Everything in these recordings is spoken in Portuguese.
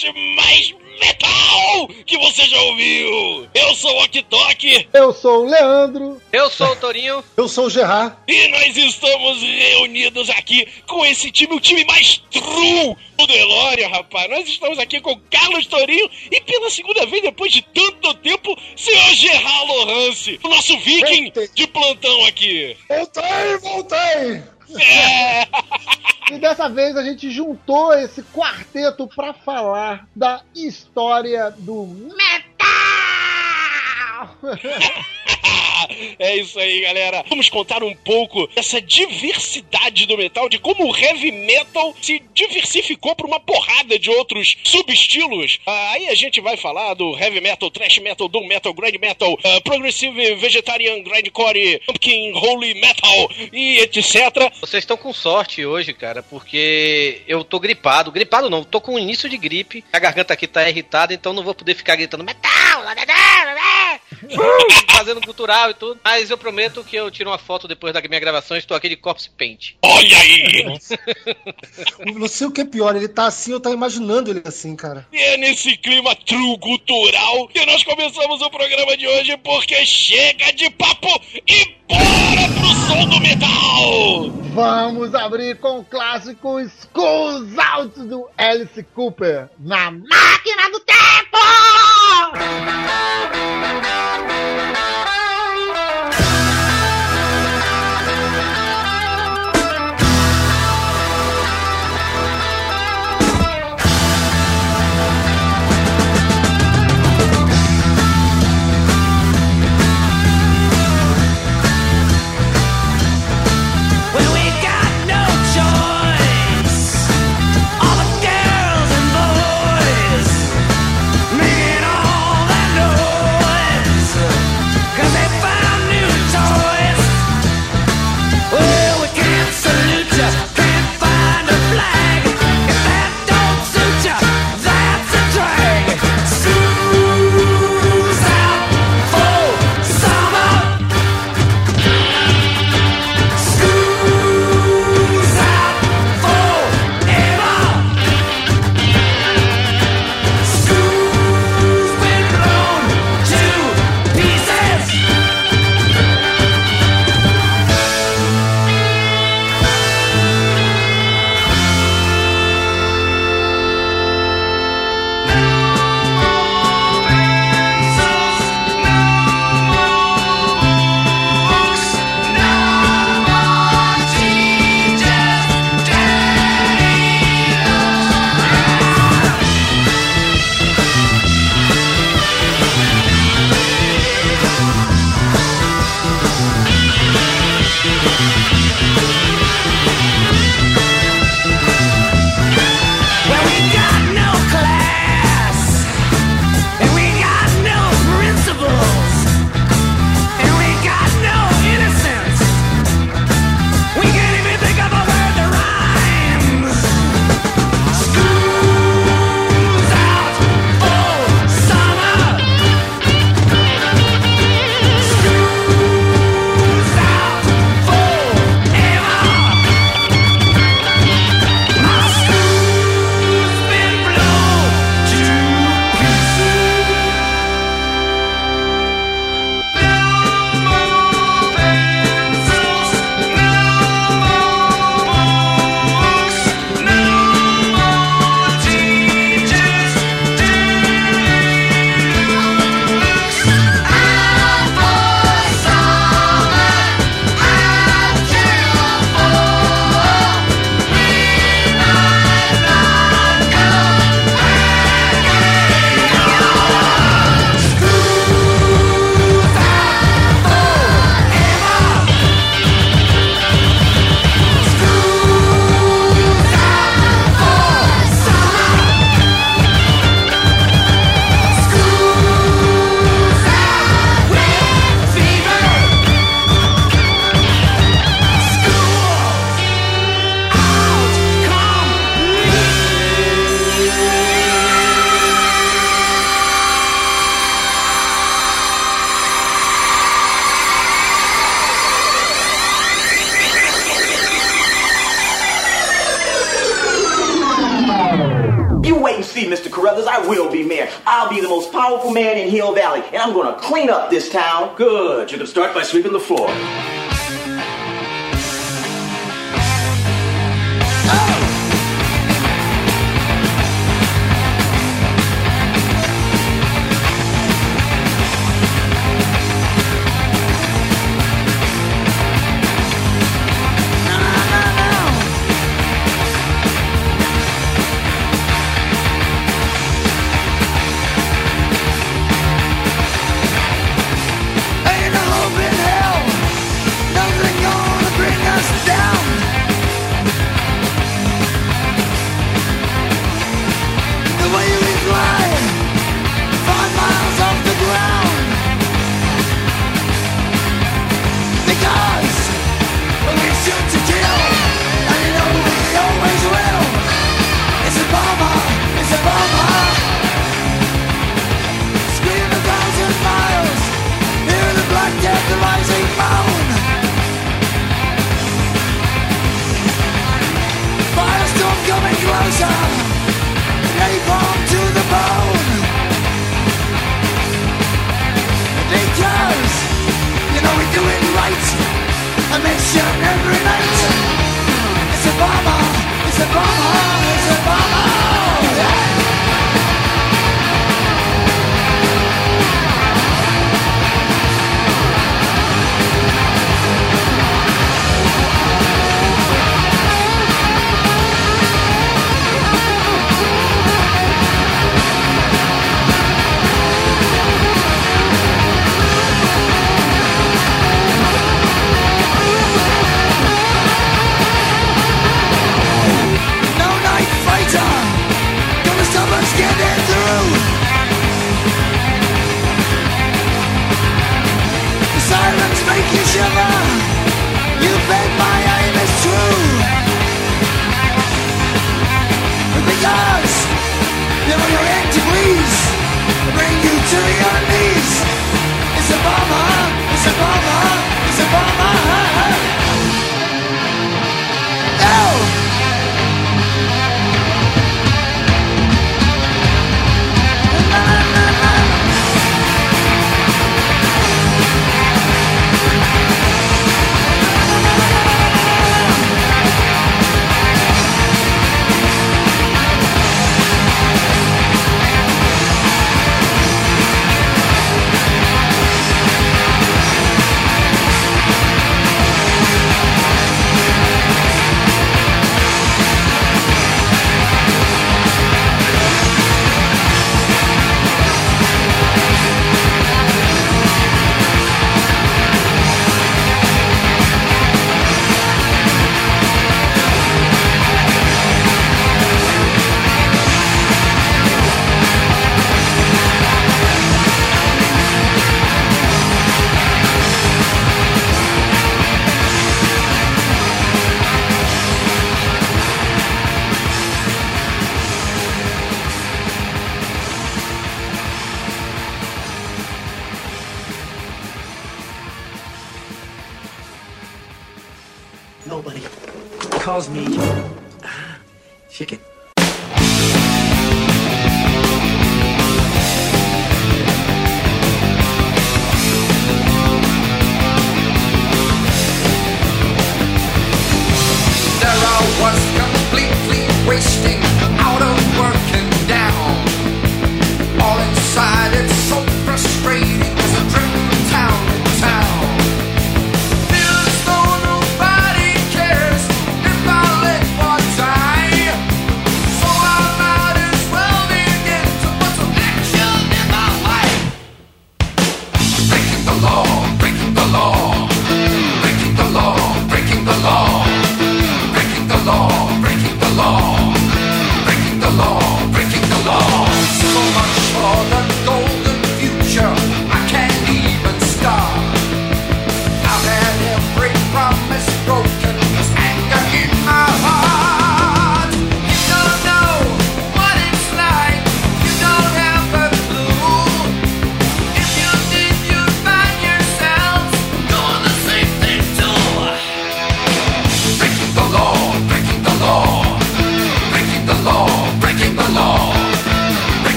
podcast mais metal que você já ouviu. Eu sou o Ok Eu sou o Leandro. Eu sou o Torinho. Eu sou o Gerard. E nós estamos reunidos aqui com esse time, o time mais true do Delória, rapaz. Nós estamos aqui com Carlos Torinho e pela segunda vez, depois de tanto tempo, senhor Gerard Lorance, o nosso viking de plantão aqui. Voltei, voltei! E dessa vez a gente juntou esse quarteto para falar da história do metal. é isso aí, galera. Vamos contar um pouco dessa diversidade do metal, de como o heavy metal se diversificou para uma porrada de outros subestilos. Ah, aí a gente vai falar do heavy metal, thrash metal, doom metal, grind metal, uh, progressive, vegetarian, grindcore, pumpkin, holy metal e etc. Vocês estão com sorte hoje, cara, porque eu tô gripado. Gripado não, tô com início de gripe. A garganta aqui tá irritada, então não vou poder ficar gritando metal, fazendo cultural e tudo. Mas eu prometo que eu tiro uma foto depois da minha gravação e estou aqui de corpse paint. Olha aí! não sei o que é pior, ele tá assim, eu tô imaginando ele assim, cara. E é nesse clima true cultural que nós começamos o programa de hoje, porque chega de papo e bora pro som do metal! Vamos abrir com o clássico Schools Out do Alice Cooper na máquina do tempo!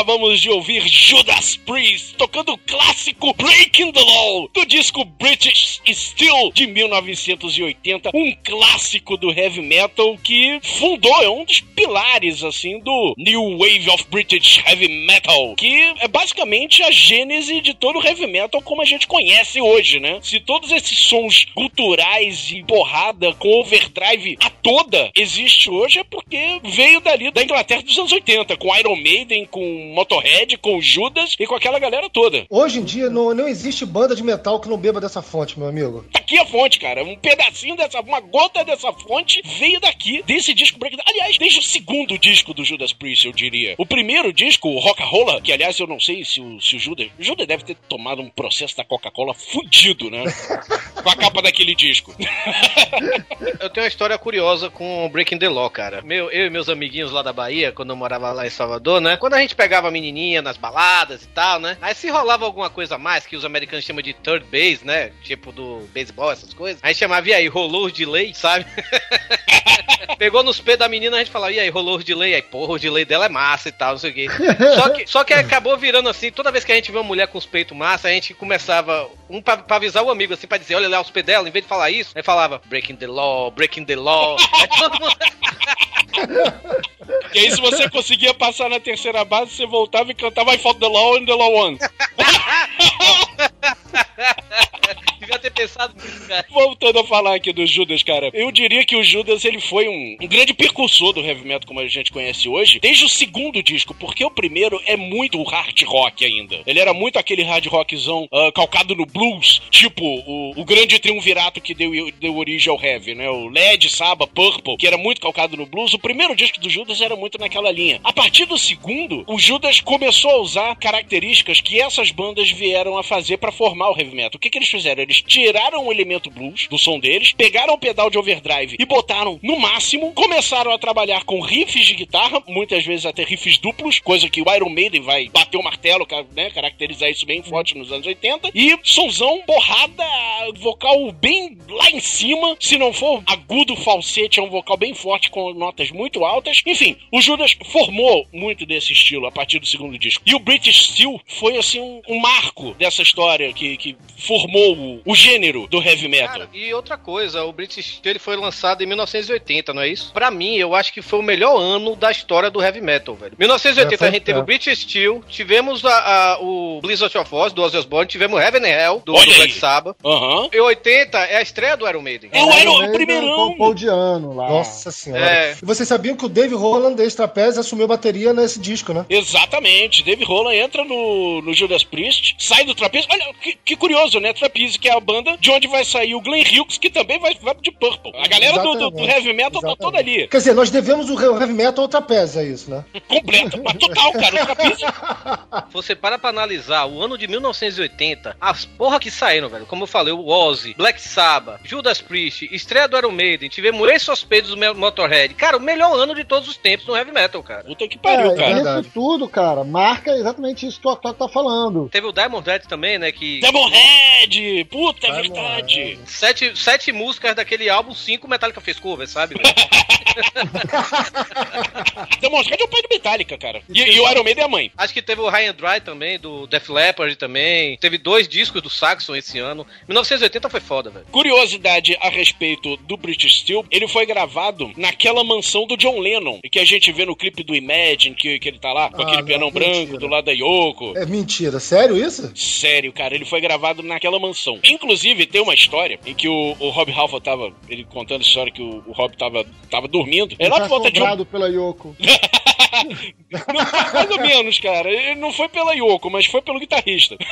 Acabamos de ouvir Judas Priest tocando o clássico Breaking the Law do disco British De 1980, um clássico do heavy metal que fundou, é um dos pilares assim do New Wave of British Heavy Metal, que é basicamente a gênese de todo o heavy metal como a gente conhece hoje, né? Se todos esses sons culturais e porrada com overdrive a toda existe hoje é porque veio dali da Inglaterra dos anos 80, com Iron Maiden, com Motorhead, com Judas e com aquela galera toda. Hoje em dia não, não existe banda de metal que não beba dessa fonte, meu amigo. Tá aqui a fonte, cara. Um pedacinho dessa, uma gota dessa fonte veio daqui, desse disco Break. Aliás, desde o segundo disco do Judas Priest, eu diria. O primeiro disco, o Rock-Rolla, que aliás eu não sei se o, se o Judas. O Judas deve ter tomado um processo da Coca-Cola fudido, né? com a capa daquele disco. Eu tenho uma história curiosa com Breaking the Law, cara. Meu, eu e meus amiguinhos lá da Bahia, quando eu morava lá em Salvador, né? Quando a gente pegava a menininha nas baladas e tal, né? Aí se rolava alguma coisa a mais, que os americanos chamam de third base, né? Tipo do beisebol, essas coisas. A gente chamava, e aí, rolou o delay, sabe? Pegou nos pés da menina, a gente falava, e aí, rolou o delay? Aí, porra, o delay dela é massa e tal, não sei o quê. Só que, só que acabou virando assim, toda vez que a gente vê uma mulher com os peitos massa, a gente começava, um pra, pra avisar o amigo, assim, pra dizer, olha lá os pés dela, em vez de falar isso, aí falava, breaking the law, breaking the law. Aí todo mundo... E aí, se você conseguia passar na terceira base, você voltava e cantava I fought the law and the law won. Ter pensado nisso, cara. Voltando a falar aqui do Judas, cara, eu diria que o Judas ele foi um, um grande percursor do heavy metal como a gente conhece hoje, desde o segundo disco, porque o primeiro é muito hard rock ainda. Ele era muito aquele hard rockzão ah, calcado no blues, tipo o, o grande triunvirato que deu, deu origem ao heavy, né? O Led, Saba, Purple, que era muito calcado no blues. O primeiro disco do Judas era muito naquela linha. A partir do segundo, o Judas começou a usar características que essas bandas vieram a fazer pra formar o heavy metal. O que, que eles fizeram? Eles tiraram o elemento blues do som deles, pegaram o pedal de overdrive e botaram no máximo, começaram a trabalhar com riffs de guitarra, muitas vezes até riffs duplos, coisa que o Iron Maiden vai bater o martelo, né, caracterizar isso bem forte nos anos 80, e sonzão, porrada, vocal bem lá em cima, se não for agudo, falsete, é um vocal bem forte com notas muito altas. Enfim, o Judas formou muito desse estilo a partir do segundo disco. E o British Steel foi, assim, um, um marco dessa história que, que formou o, o gênero do heavy metal. Cara, e outra coisa, o British Steel ele foi lançado em 1980, não é isso? Pra mim, eu acho que foi o melhor ano da história do heavy metal, velho. 1980 É, a gente teve é. o British Steel, tivemos a, a- o Blizzard of Oz, do Ozzy Osbourne, tivemos Heaven and Hell, do, do Black. Sabbath. Aham. E 80 é a estreia do Iron Maiden. É o Iron, o Maiden primeirão. com o Paul Diano lá. Nossa senhora. É. E vocês sabiam que o Dave Roland, ex-trapézio, assumiu bateria nesse disco, né? Exatamente. Dave Roland entra no, no Judas Priest, sai do Trapeze. Olha, que, que curioso, né? Trapeze, que é a banda de onde vai sair o Glenn Hughes, que também vai, vai de Purple. A galera do, do- do heavy metal tá Exatamente. toda ali. Quer dizer, nós devemos o heavy metal ao trapézio, é isso, né? Completa. Mas total, cara. O Você para pra analisar o ano de 1980, as porra que saíram, velho. Como eu falei, o Ozzy, Black Sabbath, Judas Priest, estreia do Iron Maiden, tivemos Ace of Spades do Motorhead. Cara, o melhor ano de todos os tempos no heavy metal, cara. Puta que pariu, É, cara. isso tudo, cara, marca exatamente isso que o Otávio tá falando. Teve o Diamond Head também, né? Que Demonhead! Puta, é Diamond verdade. sete, sete músicas daquele álbum, cinco Metallica fez cover, sabe? velho? Demonhead é o pai do Metallica, cara. E, e o Iron Maiden é a mãe. Acho que teve o High and Dry também, do Def Leppard também. Teve dois discos do Saxon esse ano. 1980 foi foda, velho. Curiosidade a respeito do British Steel, ele foi gravado naquela mansão do John Lennon, que a gente vê no clipe do Imagine, que, que ele tá lá com Ah, aquele não, pianão branco mentira. do lado da Yoko. É mentira, sério isso? Sério, cara, ele foi gravado naquela mansão. Inclusive, tem uma história em que o, o Rob Halford tava, ele contando a história que o, o Rob tava, tava dormindo. É Ele lá foi por volta de um... pela Yoko. Não foi mais ou menos, cara. Ele não foi pela Yoko, mas foi pelo guitarrista.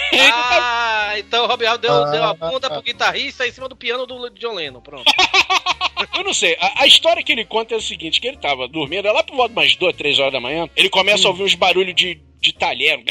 Ah, então o Rob Halford deu, Ah, deu a bunda pro guitarrista em cima do piano do John Lennon, pronto. Eu não sei. A, a história que ele conta é o seguinte: que ele tava dormindo, é lá por volta de umas duas, três horas da manhã. Ele começa a ouvir uns barulhos de. De talher,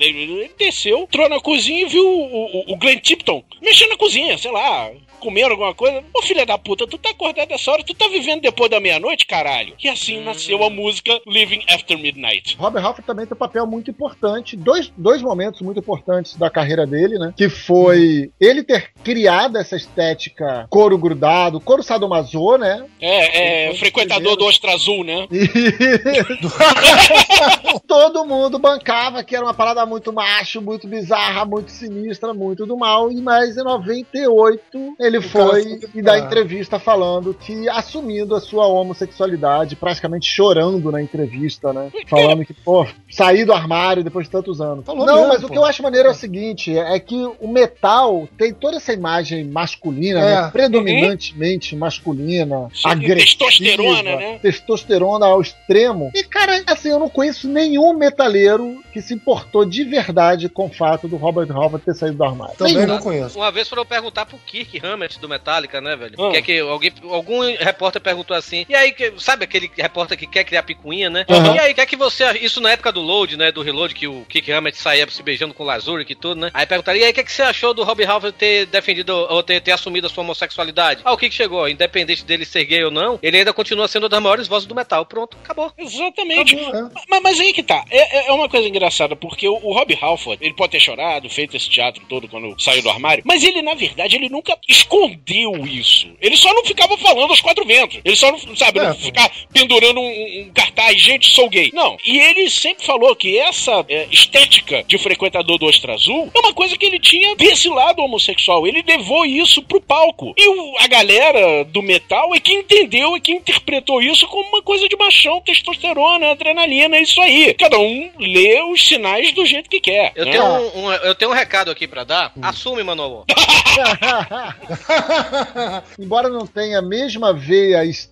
ele desceu, entrou na cozinha e viu o, o, o Glenn Tipton mexendo na cozinha, sei lá, comendo alguma coisa. Ô filha da puta, tu tá acordado essa hora, tu tá vivendo depois da meia-noite, caralho. E assim nasceu a música Living After Midnight. Robert Halford também tem um papel muito importante, dois, dois momentos muito importantes da carreira dele, né? Que foi ele ter criado essa estética couro grudado, couro sadomaso, né? É, é, frequentador do Ostra Azul, né? Todo mundo bancava que era uma parada muito macho, muito bizarra, muito sinistra, muito do mal. E mais em 98 ele O cara foi e dá entrevista falando que assumindo a sua homossexualidade, praticamente chorando na entrevista, né? Falando que, pô, saí do armário depois de tantos anos. Falou Não, mesmo, mas o pô. que eu acho maneiro é o seguinte: é que o metal tem toda essa imagem masculina, É. né? predominantemente masculina, Sim, agressiva, testosterona, né? testosterona ao extremo. E, cara, assim, eu não conheço nenhum metaleiro que se importou de verdade com o fato do Robert Halford ter saído do armário. Também Nenhum. não conheço. Uma vez foram perguntar pro Kirk Hammett do Metallica, né, velho? Ah. Que é que alguém, algum repórter perguntou assim. E aí, que- sabe aquele repórter que quer criar picuinha, né? Aham. E aí, o que é que você. Isso na época do load, né? Do reload, que o Kirk Hammett saía se beijando com o Lazuric e tudo, né? Aí perguntaram, e aí, o que, é que você achou do Robbie Halford ter defendido ou ter, ter assumido a sua homossexualidade? Ah, o que, que chegou? Independente dele ser gay ou não, ele ainda continua sendo uma das maiores vozes do metal. Pronto, acabou. Exatamente. Acabou, é. Mas, mas aí que tá. É, é- uma coisa engraçada, porque o, o Rob Halford, ele pode ter chorado, feito esse teatro todo quando saiu do armário, mas ele, na verdade, ele nunca escondeu isso. Ele só não ficava falando aos quatro ventos. Ele só não, sabe, É, não ficar pendurando um, um cartaz, gente, sou gay. Não. E ele sempre falou que essa é, estética de frequentador do Ostra Azul é uma coisa que ele tinha desse lado homossexual. Ele levou isso pro palco. E o- a galera do metal é que entendeu e que interpretou isso como uma coisa de machão, testosterona, adrenalina, é isso aí. Cada um lê os sinais do jeito que quer. Eu né? tenho um, um- eu tenho um recado aqui pra dar. Assume, Manowar. Embora não tenha a mesma veia estética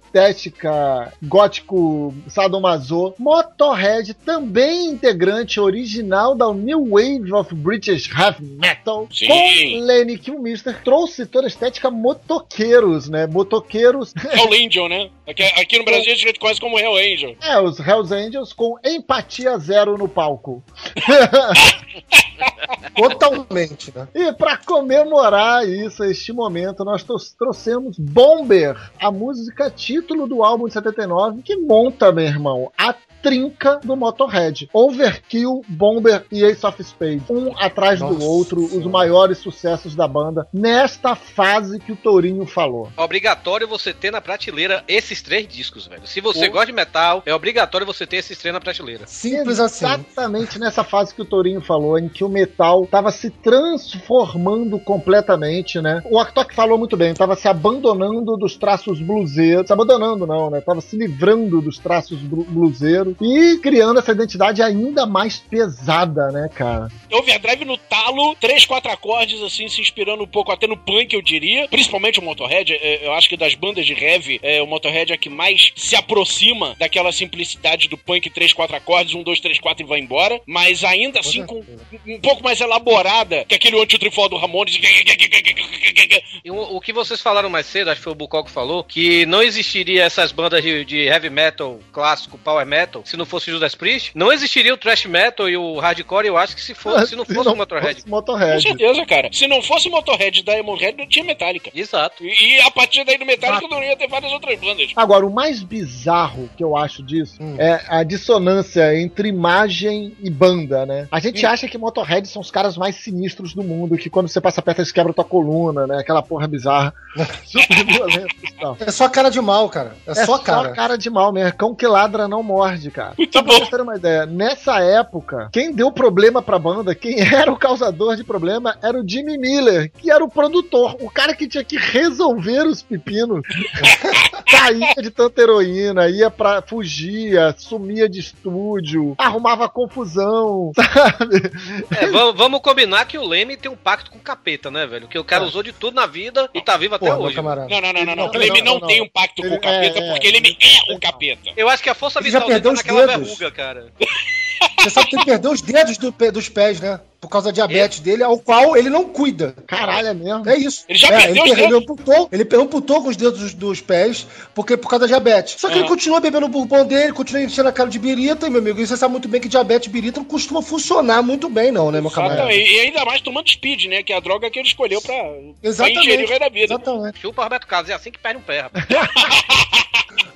gótico sadomaso, Motorhead, também integrante original da New Wave of British Heavy Metal, Sim. com Lenny Kilmister, trouxe toda a estética motoqueiros, né? Motoqueiros, Hell Angel, né? Aqui, aqui no Brasil a gente conhece como Hell Angel. é, os Hells Angels com empatia zero no palco. Totalmente, né? E para comemorar isso, este momento, nós tro- trouxemos Bomber, a música título do álbum de 79, que monta, meu irmão, a trinca do Motorhead. Overkill, Bomber e Ace of Spades. Um atrás do Nossa outro, os maiores sucessos da banda, nesta fase que o Tourinho falou. Obrigatório você ter na prateleira esses três discos, velho. Se você Pô. gosta de metal, é obrigatório você ter esses três na prateleira. Simples assim. Exatamente nessa fase que o Tourinho falou, em que o metal estava se transformando completamente, né? O Artok falou muito bem, estava se abandonando dos traços bluseiros, se abandonando não, né? Tava se livrando dos traços blu- e criando essa identidade ainda mais pesada, né, cara? Overdrive no talo, três, quatro acordes, assim, se inspirando um pouco até no punk, eu diria. Principalmente o Motorhead. é, Eu acho que das bandas de heavy, é, o Motorhead é a que mais se aproxima daquela simplicidade do punk, três, quatro acordes, um, dois, três, quatro e vai embora. Mas ainda assim, com um pouco mais elaborada que aquele anti-trifol do Ramones. E o, o que vocês falaram mais cedo, acho que foi o Bucol que falou, que não existiria essas bandas de, de heavy metal clássico, power metal, se não fosse Judas Priest. Não existiria o thrash metal e o hardcore, eu acho que se, for, se não fosse o Motorhead. fosse Com Motorhead. certeza, cara. Se não fosse Motorhead da Emonhead, não tinha Metallica. Exato. E, e a partir daí do Metallica não ia ter várias outras bandas. Agora, o mais bizarro que eu acho disso Hum. é a dissonância entre imagem e banda, né? A gente acha que Motorhead são os caras mais sinistros do mundo, que quando você passa perto eles quebram tua coluna, né? Aquela porra bizarra. Super violenta e tal. É só cara de mal, cara. É, É só cara. cara de mal mesmo. Cão que ladra não morde, cara. Muito Só pra bom. vocês terem uma ideia, nessa época, quem deu problema pra banda, quem era o causador de problema, era o Jimmy Miller, que era o produtor, o cara que tinha que resolver os pepinos. Caía de tanta heroína, ia pra. fugia, sumia de estúdio, arrumava confusão, sabe? É, vamos, vamos combinar que o Leme tem um pacto com o capeta, né, velho? Que o cara É. usou de tudo na vida e tá vivo até Porra, meu hoje. camarada. Não, não, não, não. não. Não, O Leme não, não, não, tem um pacto com Ele- o capeta, é, é, porque ele ele- é o capeta. Eu acho que a força Ele já vital dele tá perdeu naquela dedos. verruga, cara. Você sabe que ele perdeu os dedos do pé- dos pés, né? Por causa da diabetes dele, ao qual ele não cuida. Caralho, é mesmo? É isso. Ele já É, perdeu ele, os ele amputou, ele amputou com os dedos dos, dos pés, porque por causa da diabetes. Só que ele Aham. continua bebendo o bourbon dele, continua enchendo a cara de birita, e, meu amigo, e você sabe muito bem que diabetes e birita não costuma funcionar muito bem, não, né, meu camarada? Exatamente. E ainda mais tomando speed, né? Que é a droga que ele escolheu pra, pra Exatamente. ingerir o resto da vida. Exatamente. Chupa Roberto Carlos, é assim que perde um pé, rapaz.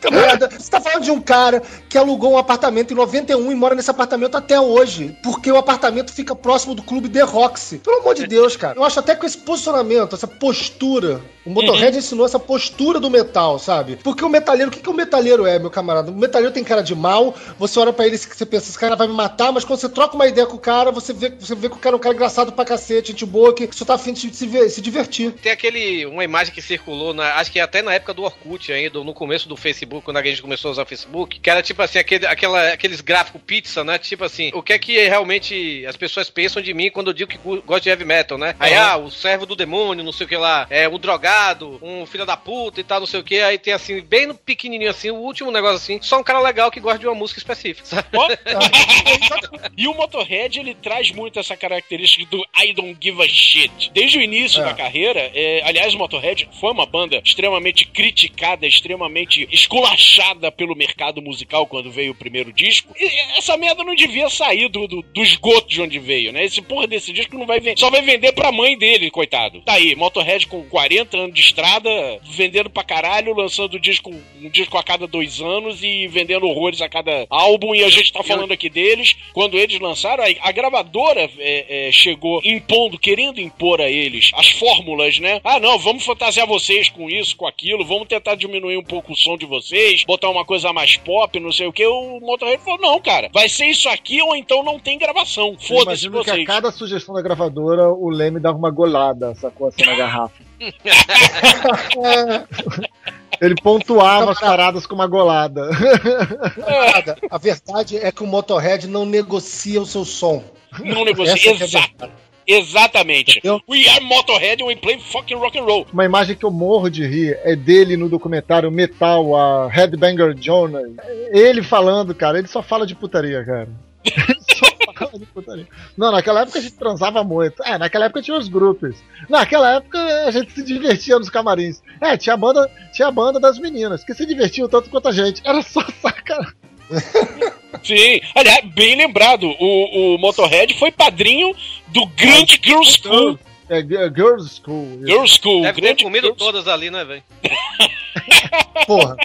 Camarada, você tá falando de um cara que alugou um apartamento em 91 e mora nesse apartamento até hoje, porque o apartamento fica próximo do clube The Roxy. Pelo amor de Deus, cara. Eu acho até que esse posicionamento, essa postura, o Motorhead ensinou essa postura do metal, sabe? Porque o metalheiro, o que, que o metalheiro é, meu camarada? O metalheiro tem cara de mal, você olha pra ele e você pensa, esse cara vai me matar, mas quando você troca uma ideia com o cara, você vê, você vê que o cara é um cara engraçado pra cacete, gente boa, que só tá afim de se, se divertir. Tem aquele, uma imagem que circulou, na, acho que até na época do Orkut ainda, no começo do Facebook, quando a gente começou a usar o Facebook, que era tipo assim, aquele, aquela, aqueles gráficos pizza, né? Tipo assim, o que é que realmente as pessoas pensam de mim quando eu digo que gosto de heavy metal, né? Aí, ah, o servo do demônio, não sei o que lá, é um drogado, um filho da puta e tal, não sei o que. Aí tem assim, bem no pequenininho assim, o último negócio assim, só um cara legal que gosta de uma música específica, sabe? E o Motorhead, ele traz muito essa característica do I don't give a shit. Desde o início É. da carreira, é, aliás, o Motorhead foi uma banda extremamente criticada, extremamente esculachada pelo mercado musical quando veio o primeiro disco. E essa merda não devia sair do, do, do esgoto de onde veio, né? Esse porra desse disco não vai vender, só vai vender pra mãe dele, coitado. Tá aí, Motorhead com 40 anos de estrada, vendendo pra caralho, lançando disco, um disco a cada dois anos e vendendo horrores a cada álbum. E a gente tá falando aqui deles. Quando eles lançaram, a, a gravadora é, é, chegou impondo, querendo impor a eles as fórmulas, né? Ah, não, vamos fantasiar vocês com isso, com aquilo, vamos tentar diminuir um pouco o som de vocês, botar uma coisa mais pop, não sei o que. O Motorhead falou: não, cara, vai ser isso aqui ou então não tem gravação. Foda-se imagino que a vocês. cada sugestão da gravadora, o Leme dava uma golada, sacou assim na garrafa. Ele pontuava as paradas com uma golada. A verdade é que o Motorhead não negocia o seu som. Não negocia. É Exato. Exatamente. Entendeu? We are Motorhead and we play fucking rock and roll. Uma imagem que eu morro de rir é dele no documentário Metal, a Headbanger Jonas. Ele falando, cara, ele só fala de putaria, cara. Ele só fala de putaria. Não, naquela época a gente transava muito. É, naquela época tinha os grupos. Naquela época a gente se divertia nos camarins. É, tinha a banda, tinha a banda das meninas, que se divertiam tanto quanto a gente. Era só sacanagem. Sim. Aliás, bem lembrado, o, o Motorhead foi padrinho do grande Girls School. É, Girls School. Girls School. Deve ter grande comido Girls- todas ali, né, velho? Porra.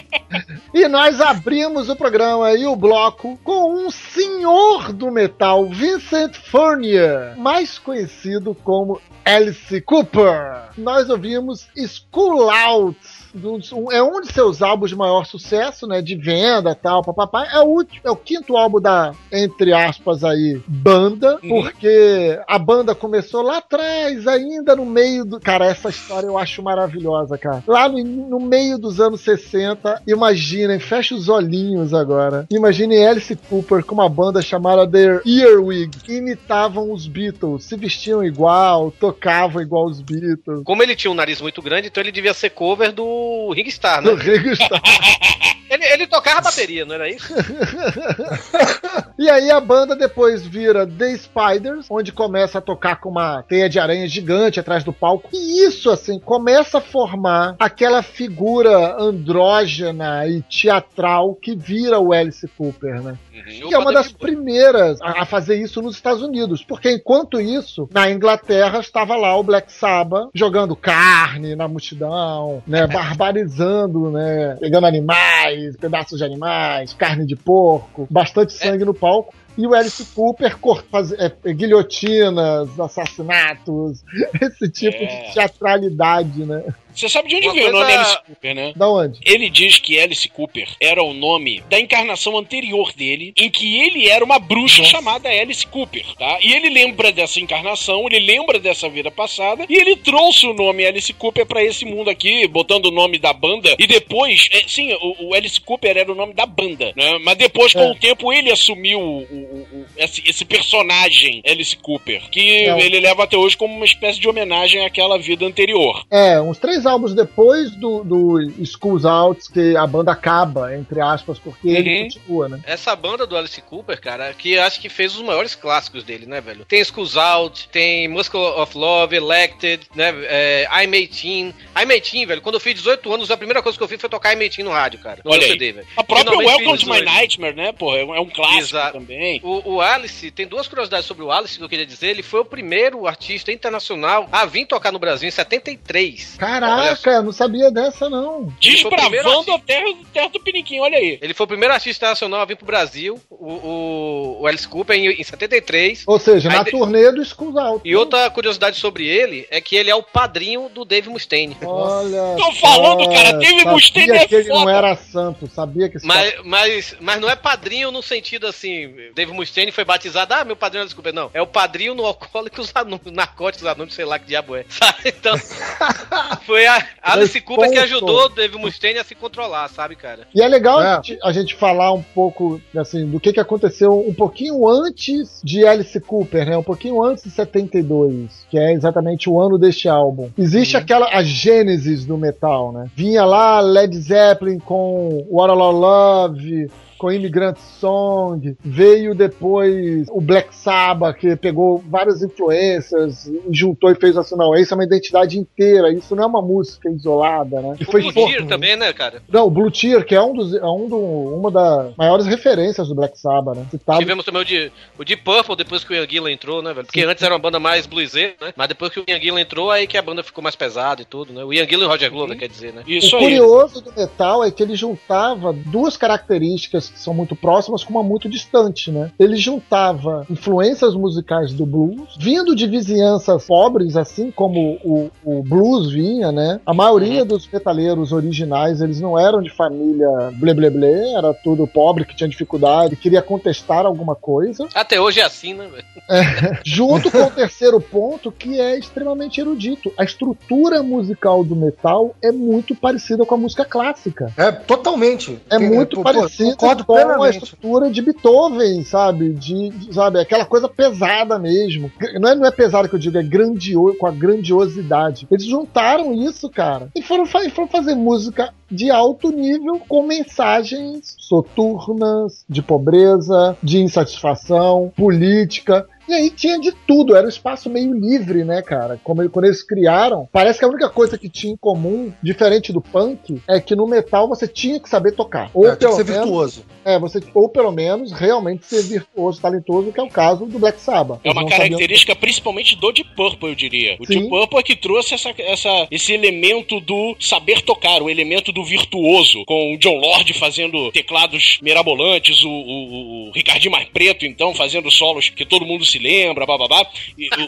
E nós abrimos o programa e o bloco com um senhor do metal, Vincent Furnier, mais conhecido como Alice Cooper. Nós ouvimos School Out. Um- É um de seus álbuns de maior sucesso, né? De venda tal, papapá. É o, último, é o quinto álbum da, entre aspas, aí, banda, porque a banda começou lá atrás, ainda no meio do. Cara, essa história eu acho maravilhosa, cara. Lá no, no meio dos anos 60, imaginem, fecha os olhinhos agora. Imaginem Alice Cooper com uma banda chamada The Earwig, que imitavam os Beatles, se vestiam igual, tocavam igual os Beatles. Como ele tinha um nariz muito grande, então ele devia ser cover do Ring Star, Do né? Ringo Starr. Ele, ele tocava bateria, não era isso? E aí a banda depois vira The Spiders, onde começa a tocar com uma teia de aranha gigante atrás do palco. E isso, assim, começa a formar aquela figura andrógena e teatral que vira o Alice Cooper, né? Que é uma das primeiras a a fazer isso nos Estados Unidos. Porque enquanto isso, na Inglaterra estava lá o Black Sabbath jogando carne na multidão, né? Barbarizando, né? Pegando animais, pedaços de animais, carne de porco, bastante sangue no palco. E o Alice Cooper faz, é, é, guilhotinas, assassinatos, esse tipo É. de teatralidade, né? Você sabe de onde Uma veio o nome Alice Cooper, né? Da onde? Ele diz que Alice Cooper era o nome da encarnação anterior dele, em que ele era uma bruxa chamada Alice Cooper, tá? E ele lembra dessa encarnação, ele lembra dessa vida passada, e ele trouxe o nome Alice Cooper pra esse mundo aqui, botando o nome da banda, e depois, é, sim, o, o Alice Cooper era o nome da banda, né? Mas depois, com É. o tempo, ele assumiu o- o- o- esse, esse personagem Alice Cooper, que É. ele leva até hoje como uma espécie de homenagem àquela vida anterior. É, uns três três álbuns depois do, do Schools Out que a banda acaba, entre aspas, porque ele Uhum. continua, né? Essa banda do Alice Cooper, cara, que eu acho que fez os maiores clássicos dele, né, velho? Tem Schools Out, tem Muscle of Love, Elected, né? É, I'm 18. I'm 18, velho, quando eu fiz 18 anos, a primeira coisa que eu fiz foi tocar I'm 18 no rádio, cara. No Olha aí. CD, velho. A própria Welcome to My 18. Nightmare, né, pô? É um é um clássico Exato. também. O, o Alice, tem duas curiosidades sobre o Alice que eu queria dizer. Ele foi o primeiro artista internacional a vir tocar no Brasil em 73. Olha Caraca, eu não sabia dessa, não. Desbravando a terra, terra do Piniquim, olha aí. Ele foi o primeiro artista nacional a vir pro Brasil, o, o, o Alice Cooper, em, em 73. Ou seja, Aí na de- turnê do Schools Out. E outra curiosidade sobre ele é que ele é o padrinho do Dave Mustaine. Olha. Tô falando, cara, Dave Mustaine é que ele não foda. era santo, sabia que Mas, mas, mas não é padrinho no sentido assim, Dave Mustaine foi batizado, ah, meu padrinho é Alice Cooper. Não, é o padrinho no Alcoólicos Anônimos, Narcóticos Anônimos, sei lá que diabo é. Sabe? Então, foi a Alice Cooper que ajudou o Dave Mustaine a se controlar, sabe, cara? E é legal É. A, gente, a gente falar um pouco assim, do que, que aconteceu um pouquinho antes de Alice Cooper, né? Um pouquinho antes de 72, que é exatamente o ano deste álbum. Existe aquela a gênesis do metal, né? Vinha lá Led Zeppelin com What a Love, com Immigrant Song, veio depois o Black Sabbath, que pegou várias influências e juntou e fez assim, não, isso é uma identidade inteira, isso não é uma música isolada, né? E O Blue for- Tear também, né, cara? não, o Blue Tear, que é, um dos, é um do, uma das maiores referências do Black Sabbath, né? Citado. Tivemos também o de, o de Purple depois que o Ian Gillan entrou, né, velho? Porque antes era uma banda mais blueseira, né? Mas depois que o Ian Gillan entrou, aí que a banda ficou mais pesada e tudo, né? O Ian Gillan e o Roger Glover, quer dizer, né? Isso o aí. curioso do metal é que ele juntava duas características que são muito próximas com uma muito distante, né? Ele juntava influências musicais do blues, vindo de vizinhanças pobres, assim como o, o blues vinha, né? A maioria dos metaleiros originais, eles não eram de família blé blé blé, era tudo pobre que tinha dificuldade, queria contestar alguma coisa. Até hoje é assim, né, velho? Junto com o terceiro ponto, que é extremamente erudito. A estrutura musical do metal é muito parecida com a música clássica. É, totalmente. É Tem- muito pô, parecida Concordo com a plenamente. estrutura de Beethoven, sabe? De, de- sabe, aquela coisa pesada mesmo. Não é, não é pesada que eu digo, é grandioso, com a grandiosidade. Eles juntaram isso, cara, e foram, e foram fazer música de alto nível com mensagens soturnas, de pobreza, de insatisfação, política. E aí tinha de tudo, era um espaço meio livre, né, cara? Como quando eles criaram, parece que a única coisa que tinha em comum, diferente do punk, é que no metal você tinha que saber tocar. Ou É, pelo ser menos, virtuoso. é, você, ou pelo menos realmente ser virtuoso, talentoso, que é o caso do Black Sabbath. É uma não sabiam- característica principalmente do Deep Purple, eu diria. O Sim. Deep Purple é que trouxe essa, essa- esse elemento do saber tocar, o elemento do virtuoso, com o John Lord fazendo teclados mirabolantes, o, o, o Ricardinho mais preto, então, fazendo solos que todo mundo se lembra, bababá. E, o-.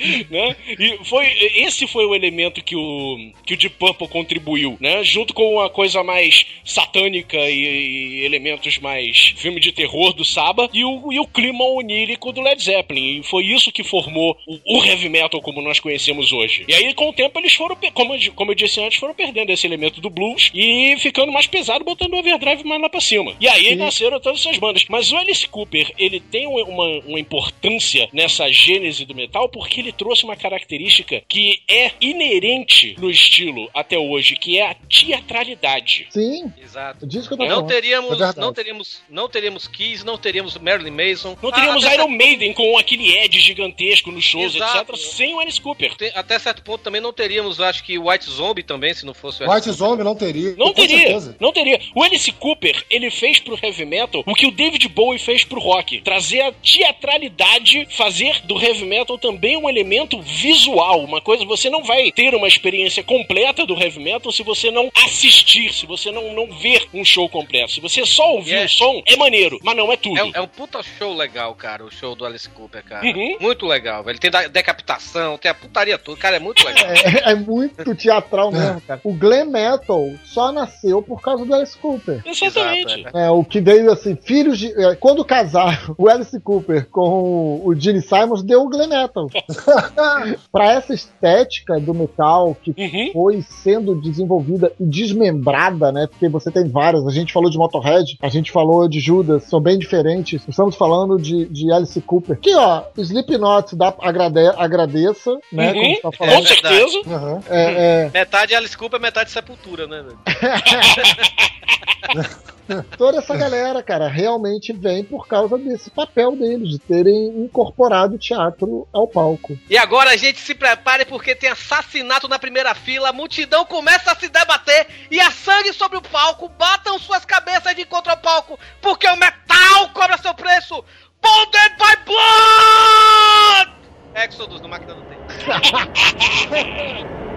né? E foi esse foi o elemento que o que o Deep Purple contribuiu, né? Junto com uma coisa mais satânica e, e elementos mais filme de terror do Saba e o, e o clima onírico do Led Zeppelin. E foi isso que formou o, o heavy metal como nós conhecemos hoje. E aí com o tempo eles foram, como, eu- como eu disse antes, foram perdendo esse elemento do blues e ficando mais pesado, botando o overdrive mais lá pra cima. E aí nasceram todas essas bandas. Mas o Alice Cooper, ele tem uma, uma, uma importância nessa gênese do metal porque ele trouxe uma característica que é inerente no estilo até hoje, que é a teatralidade. Sim, Exato. é disso que eu tô Não falando. teríamos, É não teríamos, não teríamos Kiss, não teríamos Marilyn Manson. Não teríamos Ah, Iron Maiden com aquele Ed gigantesco nos shows, Exato. etc., sem o Alice Cooper. Te- Até certo ponto também não teríamos, acho que White Zombie também, se não fosse o White Zombie não teria. Não teria, certeza. não teria. O Alice Cooper, ele fez pro heavy metal o que o David Bowie fez pro rock. Trazer a teatralidade, fazer do heavy metal também um elemento visual. Uma coisa, você não vai ter uma experiência completa do heavy metal se você não assistir, se você não, não ver um show completo. Se você só ouvir É. o som, é maneiro, mas não é tudo. É, é um puta show legal, cara, o show do Alice Cooper, cara. Uhum. Muito legal, velho. Tem decapitação, tem a putaria toda, cara, é muito legal. É, é muito teatral mesmo, cara. O glam metal só nasceu por causa do Alice Cooper. Exatamente. Exato, É, o que veio assim, filhos de. é, quando casaram o Alice Cooper com o Gene Simons, deu o glam metal. Pra essa estética do metal que Uhum. foi sendo desenvolvida e desmembrada, né? Porque você tem várias. A gente falou de Motorhead, a gente falou de Judas, são bem diferentes. Estamos falando de, de Alice Cooper. Que, ó, Slipknot dá, agrade, agradeça, né? Uhum, Como tá Com falando. certeza. Aham. É, é, Metade Alice Cooper, metade Sepultura, né? toda essa galera, cara, realmente vem por causa desse papel deles, de terem incorporado o teatro ao palco. E agora a gente se prepare porque tem assassinato na primeira fila, a multidão começa a se debater e a sangue sobre o palco, batam suas cabeças de contra o palco, porque o metal cobra seu preço! Bonded by Blood! Exodus no Máquina do Tempo.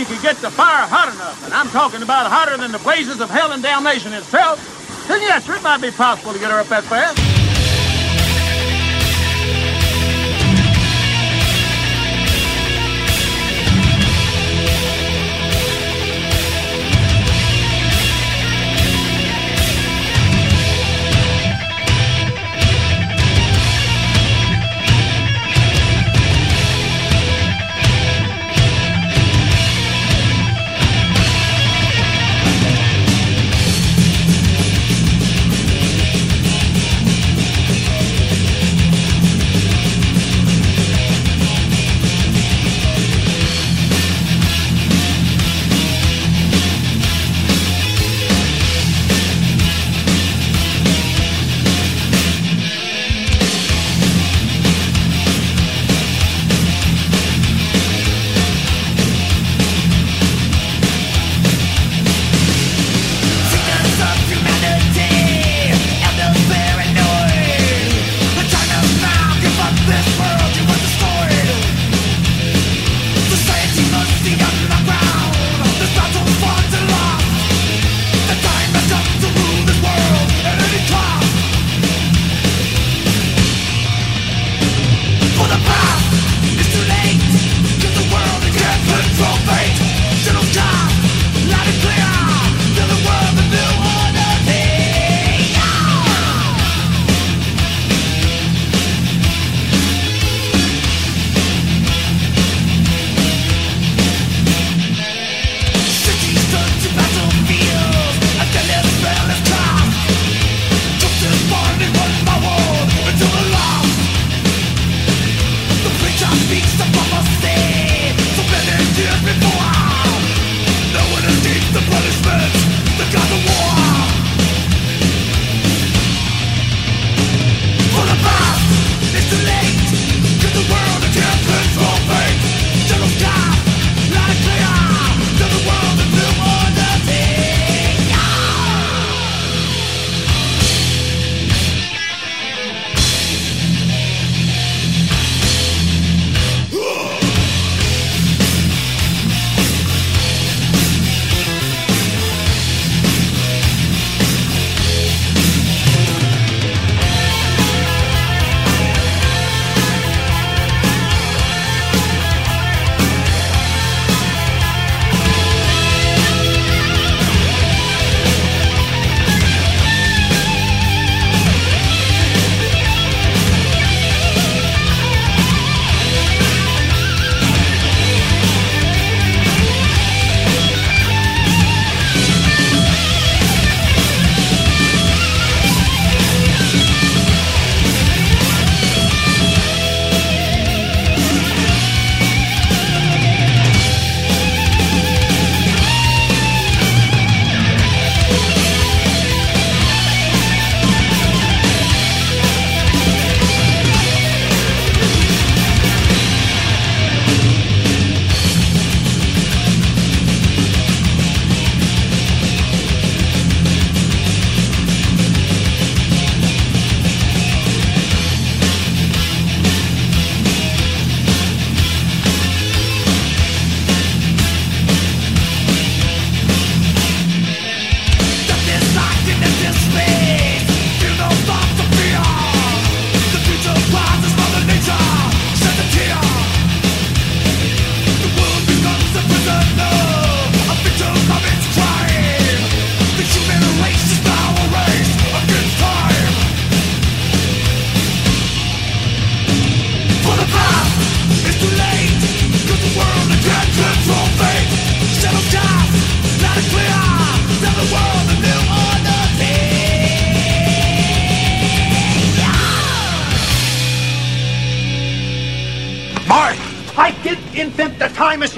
you could get the fire hot enough, and I'm talking about hotter than the blazes of hell and damnation itself, then yes, it might be possible to get her up that fast.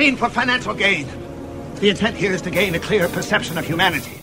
machine for financial gain. The intent here is to gain a clearer perception of humanity.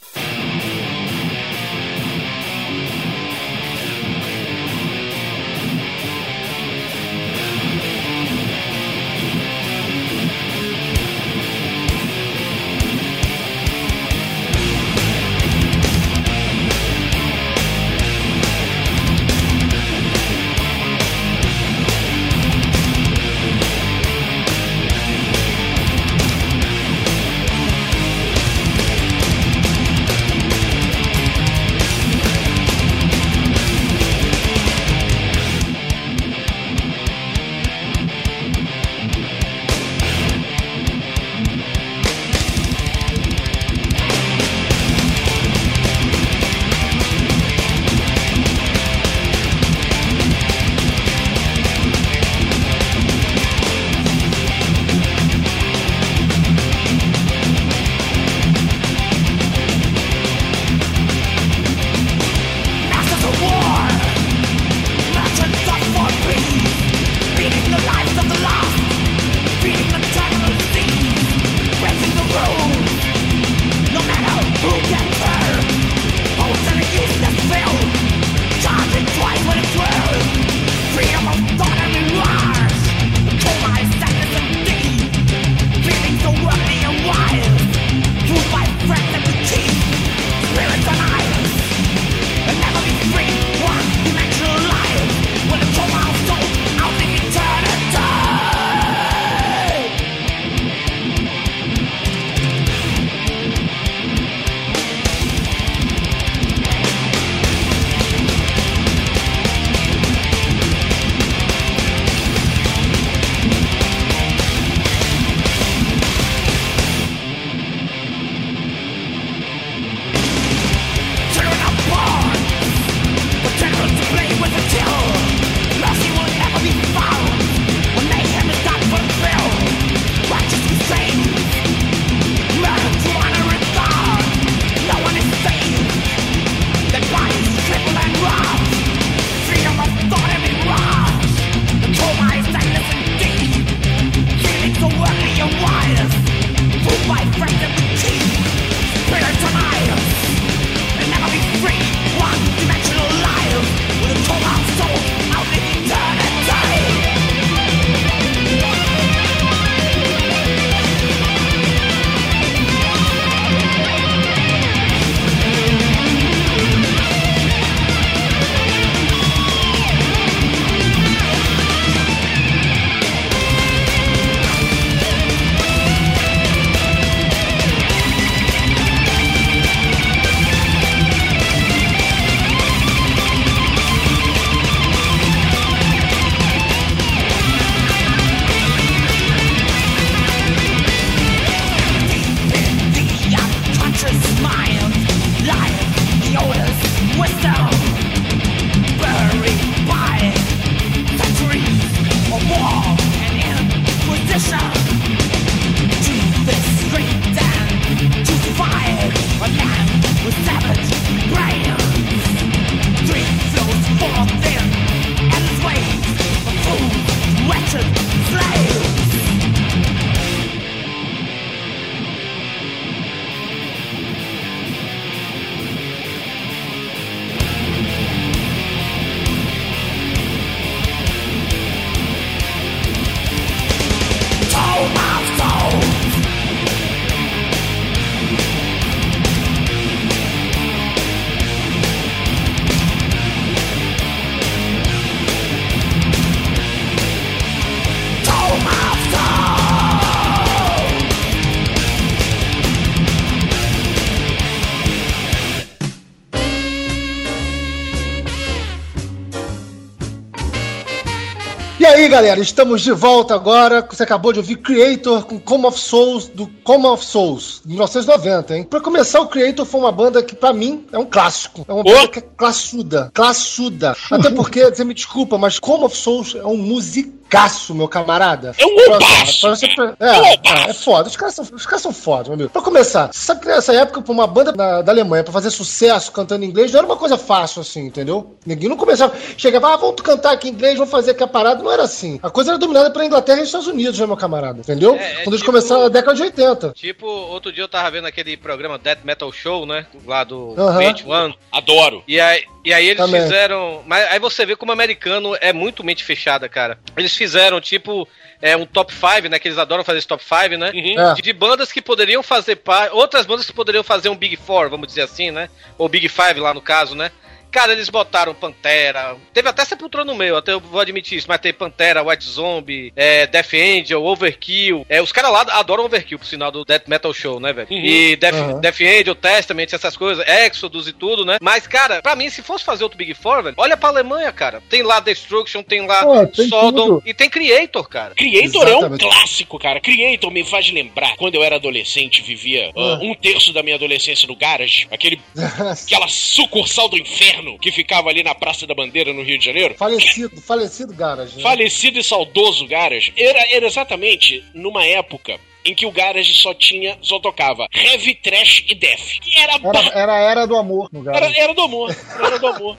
aí, galera, estamos de volta agora. Você acabou de ouvir Creator com Come of Souls do Come of Souls, de 1990, hein? Pra começar, o Creator foi uma banda que, pra mim, é um clássico. É uma banda oh! que é classuda. Classuda. Até porque, você me desculpa, mas Come of Souls é um musical loucaço, meu camarada. É um Pra- loucaço. pra você- É É, é, é foda. Os caras são, os caras são foda, meu amigo. Pra começar, sabe que nessa época, pra uma banda da, da Alemanha, pra fazer sucesso cantando em inglês, não era uma coisa fácil assim, entendeu? Ninguém não começava. Chegava, ah, vamos cantar aqui em inglês, vamos fazer aqui a parada. Não era assim. A coisa era dominada pela Inglaterra e Estados Unidos, né, meu camarada? Entendeu? É, é Quando eles tipo- começaram na década de 80. Tipo, outro dia eu tava vendo aquele programa Death Metal Show, né? Lá do Aham. VH1. Adoro. E aí, e aí eles Também. fizeram. Mas aí você vê como o americano é muito mente fechada, cara. Eles fizeram, tipo, é, um top 5, né? Que eles adoram fazer esse top 5, né? Uhum. É. De, de bandas que poderiam fazer parte. Outras bandas que poderiam fazer um Big Four, vamos dizer assim, né? Ou Big Five lá no caso, né? Cara, eles botaram Pantera. Teve até Sepultura no meio, até eu vou admitir isso, mas tem Pantera, White Zombie, é, Death Angel, Overkill. É, os caras lá adoram Overkill, por sinal do Death Metal Show, né, velho? Uhum. E Death, Uhum. Death Angel, Testament, essas coisas, Exodus e tudo, né? Mas, cara, pra mim, se fosse fazer outro Big Four, velho, olha pra Alemanha, cara. Tem lá Destruction, tem lá Pô, tem Sodom tudo. e tem Creator, cara. Creator é um Exatamente. clássico, cara. Creator me faz lembrar quando eu era adolescente, vivia ah, um terço da minha adolescência no Garage, aquele, aquela sucursal do inferno que ficava ali na Praça da Bandeira, no Rio de Janeiro. falecido, falecido Garage. né? Falecido e saudoso Garage. Era, era exatamente numa época em que o Garage só tinha, só tocava heavy, trash e death. E era, Era, era a era do amor no era, garoto. era do amor. Era do amor.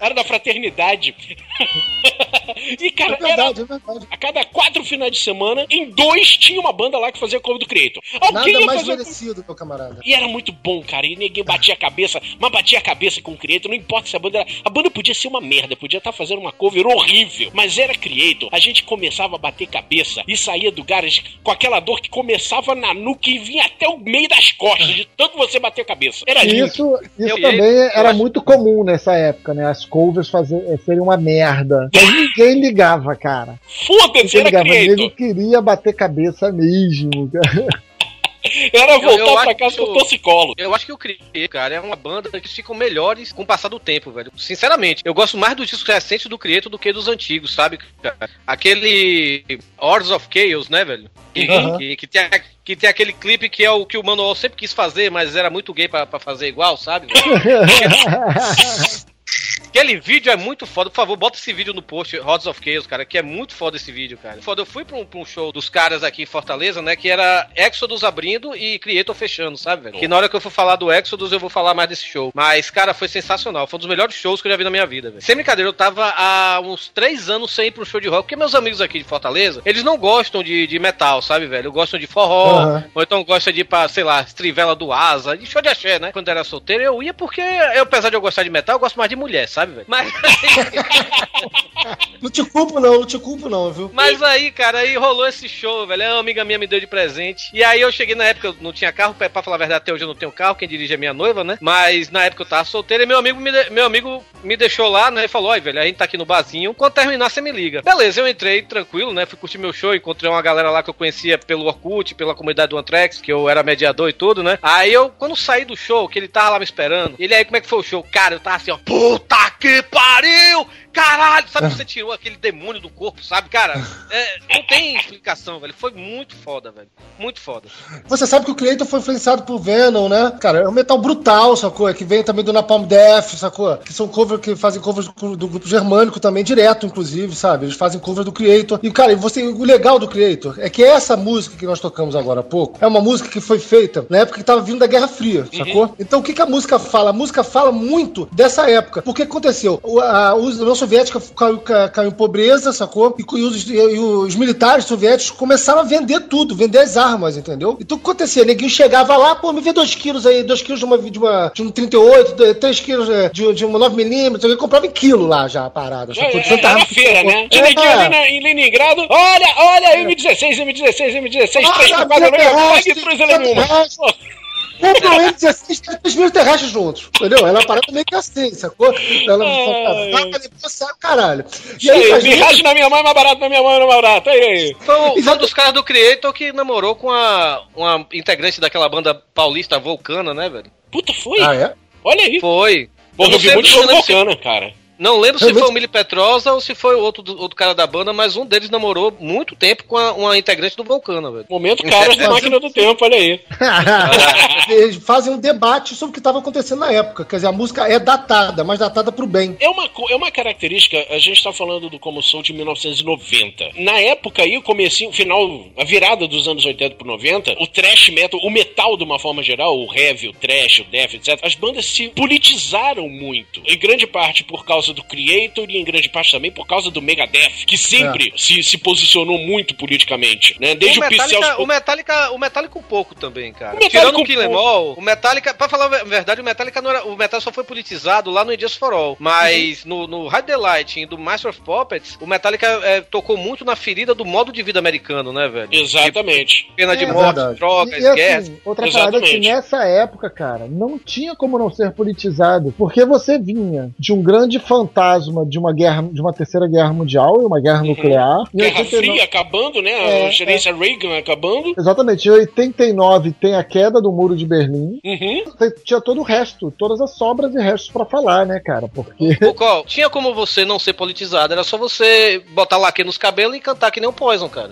era da fraternidade. e, É cara, era, verdade, é verdade. a cada quatro finais de semana, em dois tinha uma banda lá que fazia cover do Creator. Alguém Nada mais merecido, meu camarada. E era muito bom, cara. E ninguém batia a cabeça, mas batia a cabeça com o Creator. Não importa se a banda era. A banda podia ser uma merda, podia estar fazendo uma cover horrível. Mas era Creator. A gente começava a bater cabeça e saía do garage com aquela dor que começava na nuca e vinha até o meio das costas, de tanto você bater a cabeça. Era lindo. Isso, isso Eu- também eu era acho- muito comum nessa época, né? As covers fazer, eh, serem uma merda. Mas ninguém ligava, cara. Foda-se, Ninguém era ligava. Nego queria bater cabeça mesmo, cara. Era Eu- voltar eu pra acho- casa com torcicolo. Eu acho que o Creator, cara, é uma banda que ficam melhores com o passar do tempo, velho. Sinceramente, eu gosto mais dos discos recentes do Creator do que dos antigos, sabe? cara? Aquele Hordes of Chaos, né, velho? Que, Uhum. que, que tem, que tem aquele clipe que é o que o Manuel sempre quis fazer, mas era muito gay pra, pra fazer igual, sabe? Aquele vídeo é muito foda. Por favor, bota esse vídeo no post, Hordes of Chaos, cara, que é muito foda esse vídeo, cara. Foda, eu fui pra um, pra um show dos caras aqui em Fortaleza, né, que era Exodus abrindo e Creator fechando, sabe, velho? Que na hora que eu for falar do Exodus, eu vou falar mais desse show. Mas, cara, foi sensacional. Foi um dos melhores shows que eu já vi na minha vida, velho. Sem brincadeira, eu tava há uns três anos sem ir pro show de rock, porque meus amigos aqui de Fortaleza, eles não gostam de, de metal, sabe, velho? Gostam de forró, Aham. ou então gosta de ir pra, sei lá, Trivela do Asa, de show de axé, né? Quando era solteiro, eu ia porque, eu, apesar de eu gostar de metal, eu gosto mais de mulher, sabe, velho? Mas, Não te culpo, não, não te culpo, não, viu? mas aí, cara, aí rolou esse show, velho. Uma amiga minha me deu de presente. E aí eu cheguei na época, eu não tinha carro, pra, falar a verdade, até hoje eu não tenho carro, quem dirige é minha noiva, né? Mas na época eu tava solteiro e meu amigo me, de- meu amigo me deixou lá, né? E falou: Oi, velho, a gente tá aqui no barzinho. Quando terminar, você me liga. Beleza, eu entrei tranquilo, né? Fui curtir meu show, encontrei uma galera lá que eu conhecia pelo Orkut, pela comunidade do Antrex, que eu era mediador e tudo, né? Aí eu, quando saí do show, que ele tava lá me esperando, ele aí, como é que foi o show? Cara, eu tava assim, ó, puta que pariu! Caralho! Sabe que você tirou aquele demônio do corpo, sabe? Cara, é, não tem explicação, velho. Foi muito foda, velho. Muito foda. Você sabe que o Creator foi influenciado por Venom, né? Cara, é um metal brutal, sacou? Que vem também do Napalm Death, sacou? Que são covers que fazem covers do, grupo germânico também, direto, inclusive, sabe? Eles fazem covers do Creator. E, cara, você, o legal do Creator é que essa música que nós tocamos agora há pouco é uma música que foi feita na época que tava vindo da Guerra Fria, sacou? Então o que, que a música fala? A música fala muito dessa época. Porque aconteceu? A, União Soviética caiu, caiu, em pobreza, sacou? E, os, e, os, militares soviéticos começaram a vender tudo, vender as armas, entendeu? Então o que acontecia? Neguinho chegava lá, pô, me vê dois quilos aí, dois quilos de, uma, de, uma, de um 38, três quilos de, de um 9mm, ele comprava em quilo lá já a parada. Já, é, é, na feira, né? E neguinho ali na, em Leningrado, olha, olha, M16, M16, M16, 3, 4, 4, 3, compram eles e assiste os mil terrestres juntos, entendeu? Ela é parada meio que assim, sacou? Ela é, vaca, depois sai o caralho. E aí, aí gente... Na minha mãe é mais barato, na minha mãe é mais barato, aí, aí. Foi, foi dos caras do Creator que namorou com a, uma integrante daquela banda paulista Vulcana, né, velho? Puta, foi? Ah, é? Olha aí. Foi. Porra, eu, eu vi muito jogo Vulcana, cara. Não lembro se Realmente- foi o Mili Petrosa ou se foi o outro, outro cara da banda, mas um deles namorou muito tempo com a- uma integrante do Vulcano, velho. Momento caras da máquina do tempo, olha aí. Eles fazem um debate sobre o que estava acontecendo na época. Quer dizer, a música é datada, mas datada pro bem. É uma, é uma característica, a gente tá falando do Como Sou de 1990. Na época aí, o comecinho, final, a virada dos anos 80 pro 90, o thrash metal, o metal de uma forma geral, o heavy, o thrash, o death, etc. As bandas se politizaram muito. Em grande parte por causa do Creator e em grande parte também por causa do Megadeth, que sempre se, se posicionou muito politicamente, né? Desde o, o. Metallica, o Metallica, o Metallica um pouco também, cara. O Metallica Tirando o Kill Em pouco. All, o Metallica, pra falar a verdade, o Metallica não era, o Metal só foi politizado lá no Injustice for All, mas no, no Hide the Light e do Master of Puppets, o Metallica é, tocou muito na ferida do modo de vida americano, né, velho? Exatamente. Pena de É morte, verdade. drogas, E, guerras. assim, outra parada é que Exatamente. nessa época, cara, não tinha como não ser politizado, porque você vinha de um grande fantasma de uma guerra, de uma terceira guerra mundial e uma guerra nuclear. Em Uhum. Guerra 89 Fria acabando, né? É, a gerência Reagan acabando. Exatamente, em 89 tem a queda do muro de Berlim. Uhum. Tinha todo o resto, todas as sobras e restos pra falar, né, cara? Porque Ô, Col, tinha como você não ser politizado, era só você botar laque nos cabelos e cantar que nem o Poison, cara.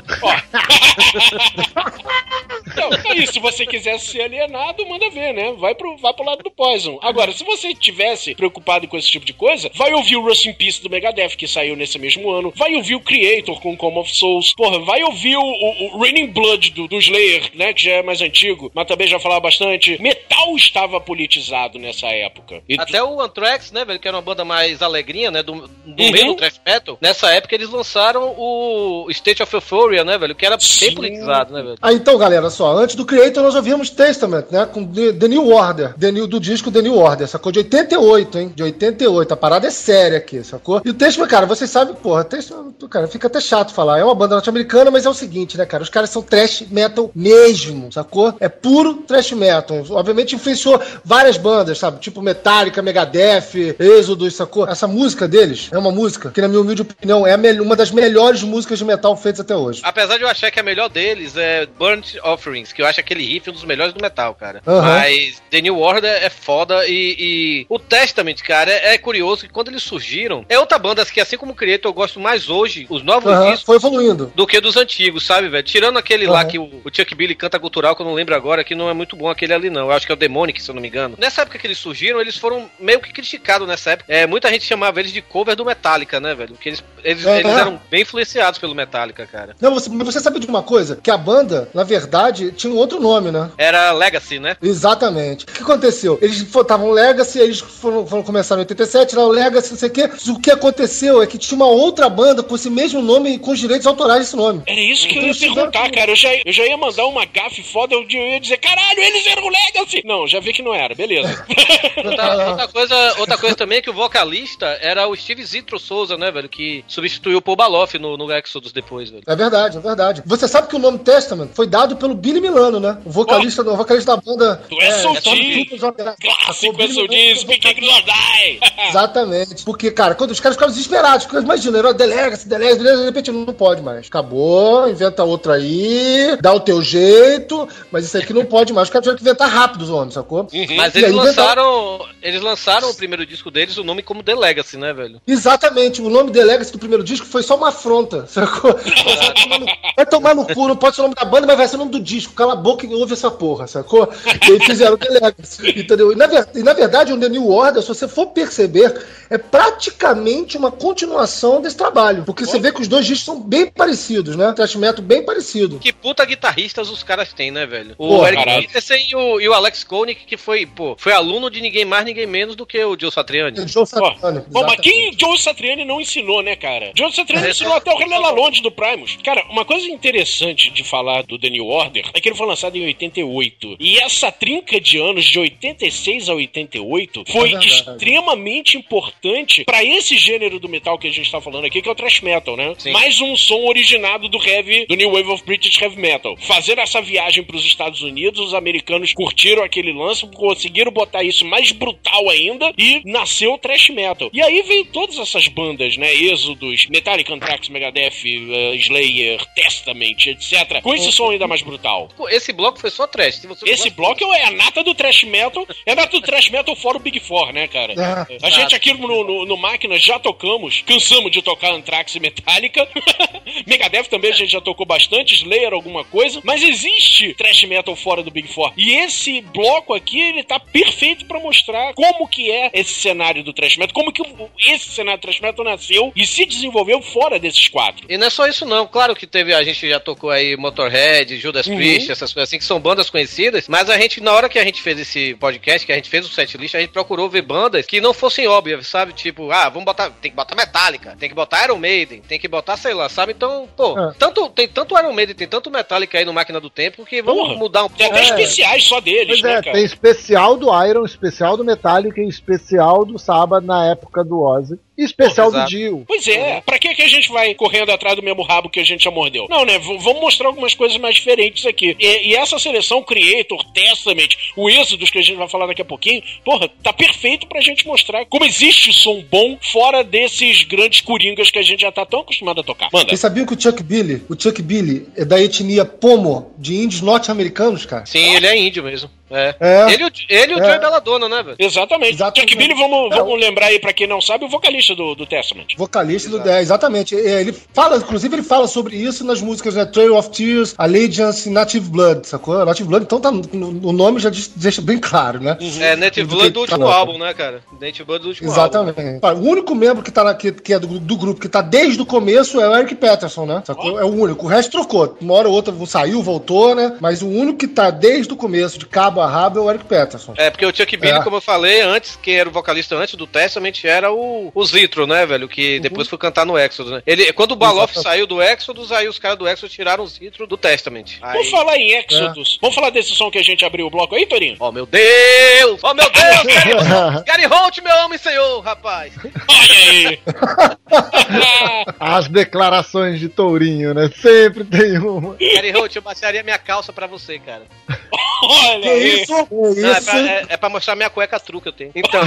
Então, é isso. Se você quisesse ser alienado, manda ver, né? Vai pro, vai pro lado do Poison. Agora, se você tivesse preocupado com esse tipo de coisa, vai ouvir o Rust in Peace do Megadeth, que saiu nesse mesmo ano. Vai ouvir o Creator com Come of Souls. Porra, vai ouvir o, o, o Raining Blood do, do Slayer, né? Que já é mais antigo, mas também já falava bastante. Metal estava politizado nessa época. E Até o Anthrax, né, velho, que era uma banda mais alegrinha, né, do, do Uhum. meio do thrash metal. Nessa época eles lançaram o State of Euphoria, né, velho, que era Sim. bem politizado, né, velho. Ah, então, galera, só, antes do Creator nós ouvimos Testament, né? Com The, The New Order, The New, do disco The New Order, sacou? De 88, hein? De 88. A parada é séria aqui, sacou? E o Testament, cara, vocês sabem, porra, Testament, cara, fica até chato falar. É uma banda norte-americana, mas é o seguinte, né, cara? Os caras são trash metal mesmo, sacou? É puro trash metal. Obviamente influenciou várias bandas, sabe? Tipo Metallica, Megadeth, Exodus, sacou? Essa música deles é uma música que, na minha humilde opinião, é uma das melhores músicas de metal feitas até hoje. Apesar de eu achar que a melhor deles é Burnt Offerings, que eu acho aquele riff um dos melhores do metal, cara. Aham. Mas The New Order é foda e, e o Testament, cara, é, é curioso que quando eles surgiram, é outra banda que, assim como o Creator, eu gosto mais hoje, os novos Aham, discos, Foi evoluindo. do que dos antigos, sabe, velho? Tirando aquele lá que o, o Chuck Billy canta cultural, que eu não lembro agora, que não é muito bom aquele ali, não. Eu acho que é o Demonic, se eu não me engano. Nessa época que eles surgiram, eles foram meio que criticados nessa época. É, muita gente chamava eles de cover do Metallica, né, velho? Porque eles, eles, eles eram bem influenciados pelo Metallica, cara. Não, você, mas você sabe de uma coisa? Que a banda, na verdade, tinha um outro nome, né? Era Legacy, né? Exatamente. O que aconteceu? Eles estavam Legacy, eles foram, foram começar em 87, lá o Legacy, não sei o quê. O que aconteceu é que tinha uma outra banda com esse mesmo nome e com os direitos autorais desse nome. Era isso que eu Então, ia eles tiveram perguntar, cara. Eu já, eu já ia mandar uma gafe foda, eu ia dizer, caralho, eles eram Legacy! Não, já vi que não era, beleza. Outra, outra coisa, outra coisa também é que o vocalista era o Steve Zitro Souza, né, velho? Que substituiu o Paul Baloff no, no Exodus depois, velho. É verdade, é verdade. Você sabe que o nome Testament foi dado pelo Billy Milano, né? O vocalista, o vocalista da banda. Do SOD. Tommy Trooper, Clássico Billy SOD, Speaking or Die! Exatamente. Porque, cara, quando os caras ficaram desesperados, porque imagina, era Delegacy, Delegacy, Delegacy, de repente não pode mais. Acabou, inventa outra aí, dá o teu jeito, mas isso aqui não pode mais. Os caras tiveram que inventar rápido os homens, sacou? Mas E eles aí lançaram. Eles lançaram o primeiro disco deles, o nome como The Legacy, né, velho? Exatamente, o nome Delegacy do primeiro disco foi só uma afronta, sacou? Vai tomar no- Vai tomar no cu, não pode ser o nome da banda, mas vai ser o nome do disco. Cala a boca e ouve essa porra, sacou? E aí fizeram o Delegacy, entendeu? E na, e na verdade, o The New Order, se você for perceber, é praticamente uma continuação desse trabalho. Porque você vê que os dois discos são bem parecidos, né? Thrash metal bem parecido. Que puta guitarristas os caras têm, né, velho? O Pô, Eric. Peterson e o, e o Alex Koenig, que foi, pô, foi aluno de ninguém mais, ninguém menos do que o Joe Satriani. O Joe Satriani, Bom, mas quem Joe Satriani não ensinou, né, cara? Joe Satriani É, ensinou até o René Lalonde do Primus. Cara, uma coisa interessante de falar do The New Order é que ele foi lançado em 88. E essa trinca de anos, de 86 a 88, foi É verdade. extremamente importante pra esse gênero do metal que a gente tá falando aqui, que é o thrash metal, né? Sim. Mais um som originado do heavy, do New Wave of British Heavy Metal. Fazer essa viagem pros Estados Unidos, os americanos curtiram aquele lance, conseguiram botar isso mais brutal ainda e nasceu o thrash metal. E aí vem todas essas bandas, né? Êxodos, Metallica, Anthrax, Megadeth, eh, Slayer, Testament, etc. Com esse som ainda mais brutal. Pô, esse bloco foi só trash. Se você não Esse bloco é a nata do thrash metal, é a nata do thrash metal fora o Big Four, né, cara? É, a gente aqui no no, no, no Máquina já tocamos, cansamos de tocar Anthrax e Metallica. Megadeth também a gente já tocou bastante, Slayer alguma coisa, mas existe thrash metal fora do Big Four. E esse bloco aqui, ele tá perfeito pra mostrar como que é esse cenário do thrash metal, como que esse cenário do thrash metal nasceu e se desenvolveu fora desses quatro. E não é só isso não, claro que teve, a gente já tocou aí Motorhead, Judas Uhum. Priest, essas coisas assim, que são bandas conhecidas, mas a gente, na hora que a gente fez esse podcast, que a gente fez o setlist, a gente procurou ver bandas que não fossem óbvias, sabe? Tipo, ah, vamos botar, tem que botar Metallica, tem que botar Iron Maiden, tem que botar, sei lá, sabe? Então, pô, É. tanto, tem tanto Iron Maiden, tem tanto Metallica aí no Máquina do Tempo, que vamos Porra, mudar um Tem pouco. até É. especiais só deles, Pois né, é, cara? tem especial do Iron, especial do Metallica e especial do Sabbath na época do Ozzy. E especial Exato. do Dio. Pois é, pra que, que a gente vai correndo atrás do mesmo rabo que a gente já mordeu? Não, né? V- vamos mostrar algumas coisas mais diferentes aqui. E, e essa seleção Creator, Testament, o Êxodos que a gente vai falar daqui a pouquinho, porra, tá perfeito pra gente mostrar como existe som bom fora desses grandes coringas que a gente já tá tão acostumado a tocar. Manda. Vocês sabiam que o Chuck Billy, o Chuck Billy é da etnia Pomo, de índios norte-americanos, cara? Sim, ele é índio mesmo. É. É. Ele, e o- ele e o É. Joey Belladonna, né, velho? Exatamente. Exatamente. Chuck Billy, vamos, É, vamos lembrar aí pra quem não sabe, o vocalista do, do Testament. Vocalista do é, exatamente. É, Ele fala, inclusive, ele fala sobre isso nas músicas né, Trail of Tears, Allegiance e Native Blood, sacou? Native Blood, então tá, no, o nome já deixa bem claro, né? É, Native Do Blood do tá último lá, álbum, né, cara? Native Blood do último álbum. Exatamente. O único membro que, tá na, que, que é do, do grupo que tá desde o começo é o Eric Peterson, né? Sacou? É o único. O resto trocou. Uma hora ou outra saiu, voltou, né? Mas o único que tá desde o começo, de cabo a rabo, é o Eric Peterson. É, porque o Chuck Billy, É. como eu falei antes, quem era o vocalista antes do Testament era o, o Zitro, né, velho? Que depois foi cantar no Exodus, né? Ele, quando o Baloff saiu do Exodus, aí os caras do Exodus tiraram o Zitro do Testament. Aí... Vamos falar em Exodus. Vamos falar desse som que a gente abriu o bloco aí, Torinho? Oh, meu Deus! Oh, meu Deus! Gary, Gary Holt, meu homem senhor, rapaz! Olha aí! As declarações de Tourinho, né? Sempre tem uma. Gary Holt, eu baixaria minha calça pra você, cara. Olha Que aí! isso? Não, é, isso? pra, é- é pra mostrar minha cueca truque que eu tenho. Então.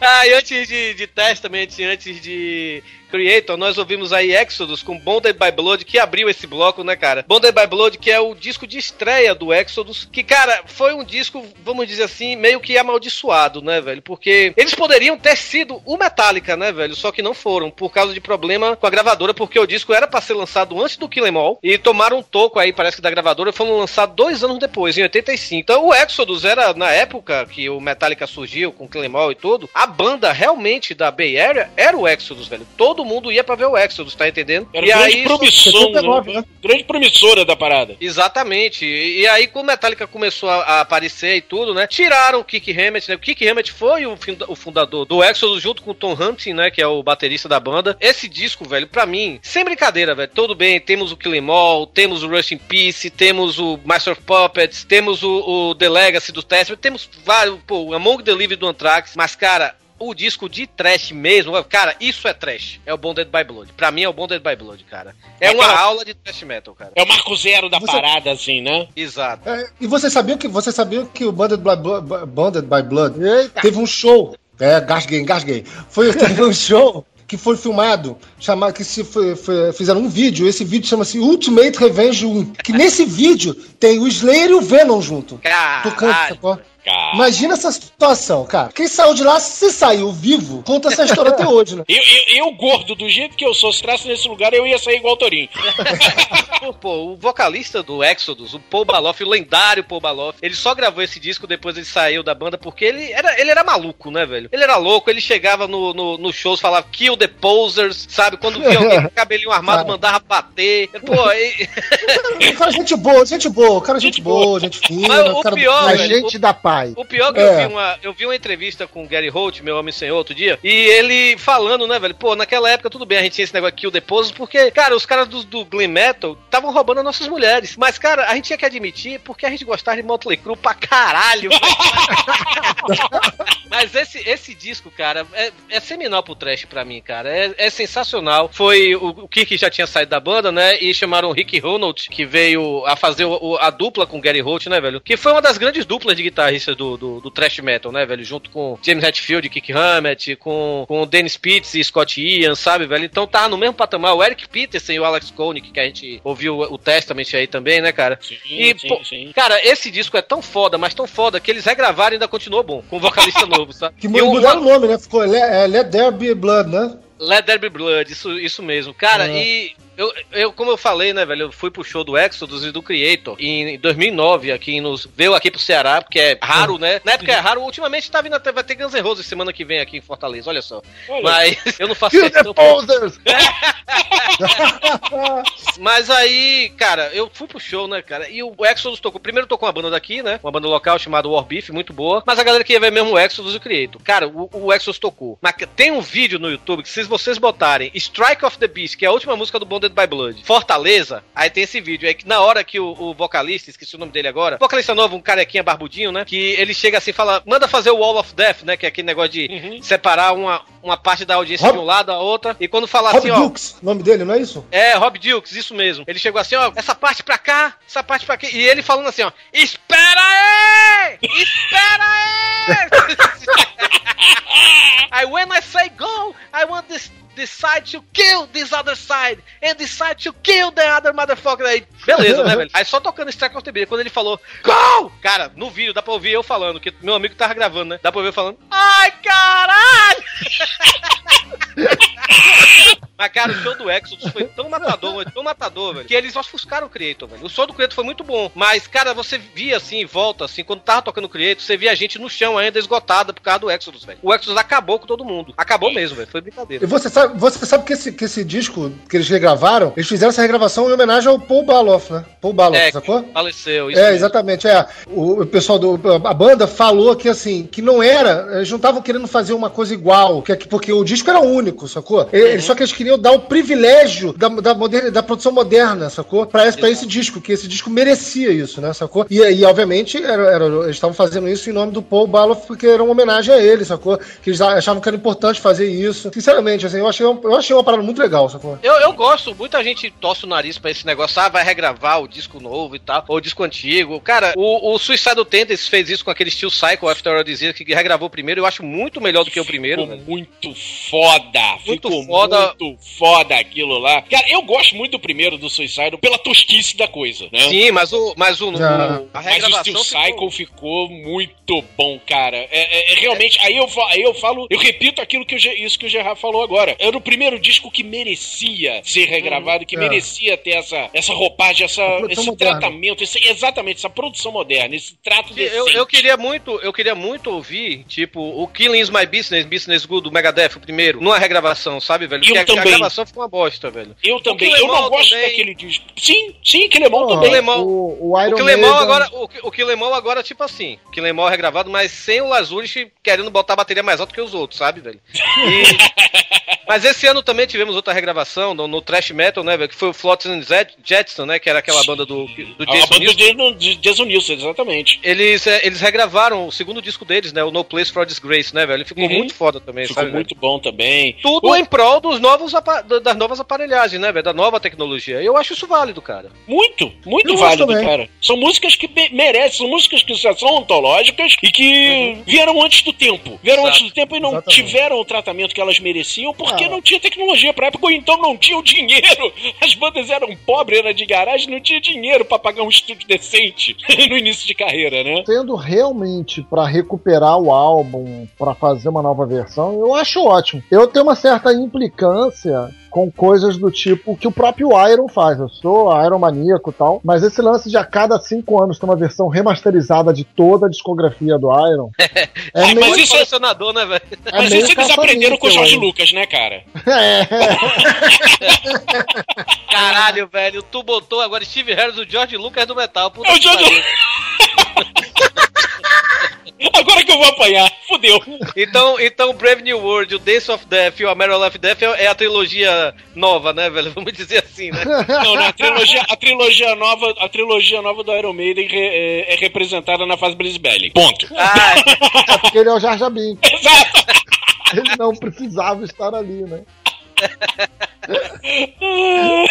ah, e antes de, de Testament, antes de Creator, nós ouvimos aí Exodus com Bonded by Blood, que abriu esse bloco, né, cara? Bonded by Blood, que é o disco de estreia do Exodus, que, cara, foi um disco, vamos dizer assim, meio que amaldiçoado, né, velho? Porque eles poderiam ter sido o Metallica, né, velho? Só que não foram, por causa de problema com a gravadora, porque o disco era pra ser lançado antes do Kill Em All, e tomaram um toco aí, parece que da gravadora, e foram lançados dois anos depois, em 85. Então o Exodus era, na época que o Metallica surgiu, com Kill Em All e tudo, a banda realmente da Bay Area era o Exodus, velho. Todo mundo ia pra ver o Exodus, tá entendendo? Era e grande aí, promissão, 79, né? né? Grande promissora da parada. Exatamente. E, e aí, quando Metallica começou a, a aparecer e tudo, né? Tiraram o Kick Hammett, né? O Kick Hammett foi o, o fundador do Exodus junto com o Tom Hunting, né? Que é o baterista da banda. Esse disco, velho, pra mim, sem brincadeira, velho. Tudo bem, temos o Kill Em All, temos o Rush in Peace, temos o Master of Puppets, temos o, o The Legacy do Testament, temos vários, pô, o Among the Living do Anthrax. Mas, cara, o disco de trash mesmo, cara, isso é trash. É o Bonded by Blood. Pra mim é o Bonded by Blood, cara. É, É uma aquela- aula de trash metal, cara. É o marco zero da Você- parada, assim, né? Exato. É, e você sabia que você sabia que o Bonded by Blood, Bonded by Blood Eita. teve um show? É, gasguei, engasguei. Foi teve um show que foi filmado, chamado que se foi- foi- fizeram um vídeo. Esse vídeo chama-se Ultimate Revenge 1. Que nesse vídeo tem o Slayer e o Venom junto. Tocando, Caralho. sacou? Cara. Imagina essa situação, cara. Quem saiu de lá, se saiu vivo, conta essa história até hoje, né? Eu, eu, eu, gordo, do jeito que eu sou, se trasse nesse lugar, eu ia sair igual o Torinho. Pô, o vocalista do Exodus, o Paul Baloff, o lendário Paul Baloff, ele só gravou esse disco depois ele saiu da banda porque ele era, ele era maluco, né, velho? Ele era louco, ele chegava no, no, no shows, falava kill the posers, sabe? Quando via alguém com cabelinho armado, mandava bater. Pô, e- Cara, gente boa, gente boa, cara, gente boa, gente fina. Mas o cara pior, A velho, gente da paz. O pior que É. eu, vi uma, eu vi uma entrevista com o Gary Holt, meu homem senhor, outro dia, e ele falando, né, velho, pô, naquela época tudo bem, a gente tinha esse negócio de kill the posers, porque, cara, os caras do, do glam metal estavam roubando as nossas mulheres. Mas, cara, a gente tinha que admitir porque a gente gostava de Motley Crue pra caralho. Mas esse, esse disco, cara, é, é seminal pro trash pra mim, cara. É, é sensacional. Foi o, o Kirk já tinha saído da banda, né? E chamaram o Rick Ronald, que veio a fazer o- o- a dupla com o Gary Holt, né, velho? Que foi uma das grandes duplas de guitarristas do, do, do thrash metal, né, velho? Junto com James Hetfield, Kick Hammett, com, com o Dennis Pitts e Scott Ian, sabe, velho? Então tava no mesmo patamar. O Eric Peterson e o Alex Koenig, que a gente ouviu o, Testament aí também, né, cara? Sim, E, sim, pô, sim. Cara, esse disco é tão foda, mas tão foda, que eles regravaram e ainda continuou bom, com um vocalista novo, sabe? Que mudaram o nome, né? Ficou Le- é, Let There Be Blood, né? Let There Be Blood, isso, isso mesmo. Cara, É. e eu, eu, como eu falei, né, velho, eu fui pro show do Exodus e do Creator em 2009, aqui nos, veio aqui pro Ceará, porque é raro, né? Na época é raro, ultimamente tá vindo até, vai ter Guns N' Roses semana que vem aqui em Fortaleza, olha só. Olha. Mas eu não faço Kill the questão- posers! Mas aí, cara, eu fui pro show, né, cara? E o Exodus tocou. Primeiro tocou uma banda daqui, né? Uma banda local chamada War Beef, muito boa. Mas a galera queria ver mesmo o Exodus e o Creator. Cara, o, o Exodus tocou. Mas tem um vídeo no YouTube que, se vocês botarem Strike of the Beast, que é a última música do By Blood, Fortaleza, aí tem esse vídeo. É que na hora que o, o vocalista, esqueci o nome dele agora, vocalista novo, um carequinha barbudinho, né? Que ele chega assim e fala: manda fazer o Wall of Death, né? Que é aquele negócio de separar uma, uma parte da audiência Rob- de um lado a outra. E quando fala Rob assim, ó. Dukes, o nome dele, não é isso? É, Rob Dukes, isso mesmo. Ele chegou assim, ó, essa parte pra cá, essa parte pra aqui. E ele falando assim, ó, espera aí! Espera aí! I, when I say go, I want this, side to kill this other side, and side to kill the other motherfucker. Aí, beleza, né, velho? Aí só tocando Strike of the Beat, quando ele falou, go! Cara, no vídeo dá pra ouvir eu falando, que meu amigo tava gravando, né? Dá pra ouvir eu falando, ai, caralho! Mas, cara, o show do Exodus foi tão matador, mas tão matador, velho, que eles ofuscaram o Creator, velho. O som do Creator foi muito bom. Mas, cara, você via assim, em volta, assim, quando tava tocando o Creator, você via a gente no chão ainda esgotada por causa do Exodus, velho. O Exodus acabou com todo mundo. Acabou mesmo, velho. Foi brincadeira. E você sabe, você sabe que, esse, que esse disco que eles regravaram, eles fizeram essa regravação em homenagem ao Paul Baloff, né? Paul Baloff, É, sacou? faleceu. Isso É, mesmo. exatamente. É. O, o pessoal do. A banda falou que assim, que não era. Eles não estavam querendo fazer uma coisa igual, que, porque o disco era único, sacou? Eles, Só que eles queriam dar o privilégio da, da, moderna- da produção moderna, sacou? Pra esse, pra esse disco, que esse disco merecia isso, né, sacou? E, e obviamente, era, era- eles estavam fazendo isso em nome do Paul Baloff, porque era uma homenagem a ele, sacou? Que eles achavam que era importante fazer isso. Sinceramente, assim, eu achei, eu achei uma parada muito legal, sacou? Eu, eu gosto, muita gente torce o nariz pra esse negócio, ah, vai regravar o disco novo e tal, ou o disco antigo. Cara, o, o Suicidal Tendencies fez isso com aquele Steel Cycle After All Disease, que regravou o primeiro, eu acho muito melhor do que o primeiro, Ficou velho. muito foda. Muito ficou foda. muito foda aquilo lá. Cara, eu gosto muito do primeiro do Suicide pela tosquice da coisa, né? Sim, mas o, mas o, Já. o- a Mas o Steel regravação Cycle ficou... muito bom, cara. É, é- é realmente, aí eu, aí eu falo, eu repito aquilo que o, isso que o Gerard falou agora. Era o primeiro disco que merecia ser regravado, que é. merecia ter essa, essa roupagem, essa, esse moderna. tratamento, esse- exatamente, essa produção moderna, esse trato Eu, eu queria muito, eu queria muito ouvir, tipo, o Killing is My Business, Business Good, do Megadeth, o primeiro, numa regravação, sabe, velho? Eu Porque a- a, também. gravação ficou uma bosta, velho. Eu também, eu não gosto também. daquele disco. Sim, sim, Killemon Pô, também. Killemon- o, o O Iron Killemon Maiden- agora, o, o Killemon agora, tipo assim, o Killemon regravado, mas sem o Lazurish querendo botar a bateria mais alta que os outros, sabe, velho? E- Mas esse ano também tivemos outra regravação no, no Thrash Metal, né, velho? Que foi o Flotsam Jetson, né? Que era aquela banda do, do A Jason banda Newsted. de, de Jason Nilsson, exatamente. Eles, é, eles regravaram o segundo disco deles, né? O No Place for Disgrace, né, velho? Ele ficou Uhum. muito foda também, Ficou sabe? muito bom também. velho? Tudo O- em prol dos novos das novas aparelhagens, né, velho? Da nova tecnologia. Eu acho isso válido, cara. Muito, muito Eu válido, cara. São músicas que me- merecem, são músicas que já são ontológicas e que vieram antes do tempo. Vieram Exato. antes do tempo e não Exatamente. tiveram o tratamento que elas mereciam porque Ah. não tinha tecnologia pra época, ou então não tinha o dinheiro. As bandas eram pobres, era de garagem, não tinha dinheiro pra pagar um estúdio decente no início de carreira, né? Sendo realmente pra recuperar o álbum, pra fazer uma nova versão, eu acho ótimo. Eu tenho uma certa implicância com coisas do tipo que o próprio Iron faz. Eu sou Iron maníaco e tal, mas esse lance de a cada cinco anos ter uma versão remasterizada de toda a discografia do Iron é Ah, meio, mas isso é- colecionador, né, velho? é Mas isso eles aprenderam com o Jorge caça-níquel Lucas, né, cara? aí. Caralho, velho. Tu botou agora Steve Harris, o George Lucas do metal. Puta É o George pariu. Agora que eu vou apanhar, fudeu. Então, então Brave New World, o Dance of Death e o A Metal of Death é é a trilogia nova, né, velho? Vamos dizer assim, né? Não, não, a trilogia, a trilogia nova, a trilogia nova do Iron Maiden re- é, é representada na fase Brisbane. Ponto. Ah, É porque ele é o Jar Jar Binks. Exato. Ele não precisava estar ali, né?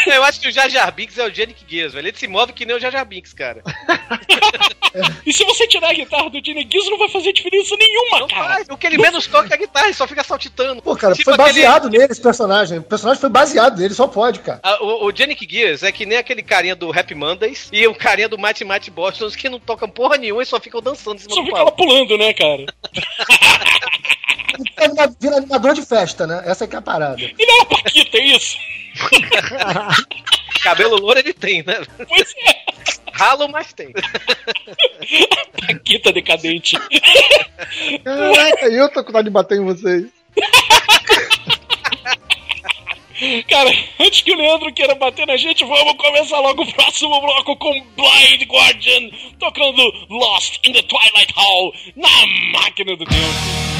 Eu acho que o Jar Jar Binks é o Yannick Gears, velho. Ele se move que nem o Jar Jar Binks, cara. E se você tirar a guitarra do Gene Gizzo, não vai fazer diferença nenhuma, Não cara. faz. O que ele menos toca é a guitarra, ele só fica saltitando. Pô, cara, Tipo foi aquele- baseado nele esse personagem. O personagem foi baseado nele, só pode, cara. Ah, o, o Yannick Gears é que nem aquele carinha do Happy Mondays e o carinha do Mighty Mighty Boston que não tocam porra nenhuma e só ficam dançando em cima Só do fica palco. pulando, né, cara? anima- vira animador de festa, né? Essa que é a parada. E não é uma Paquita, é isso? Cabelo louro ele tem, né? Pois é, Ralo, mas tem. Paquita decadente. Caraca, eu tô com vontade de bater em vocês. Cara, antes que o Leandro queira bater na gente, vamos começar logo o próximo bloco com Blind Guardian tocando Lost in the Twilight Hall na máquina do tempo.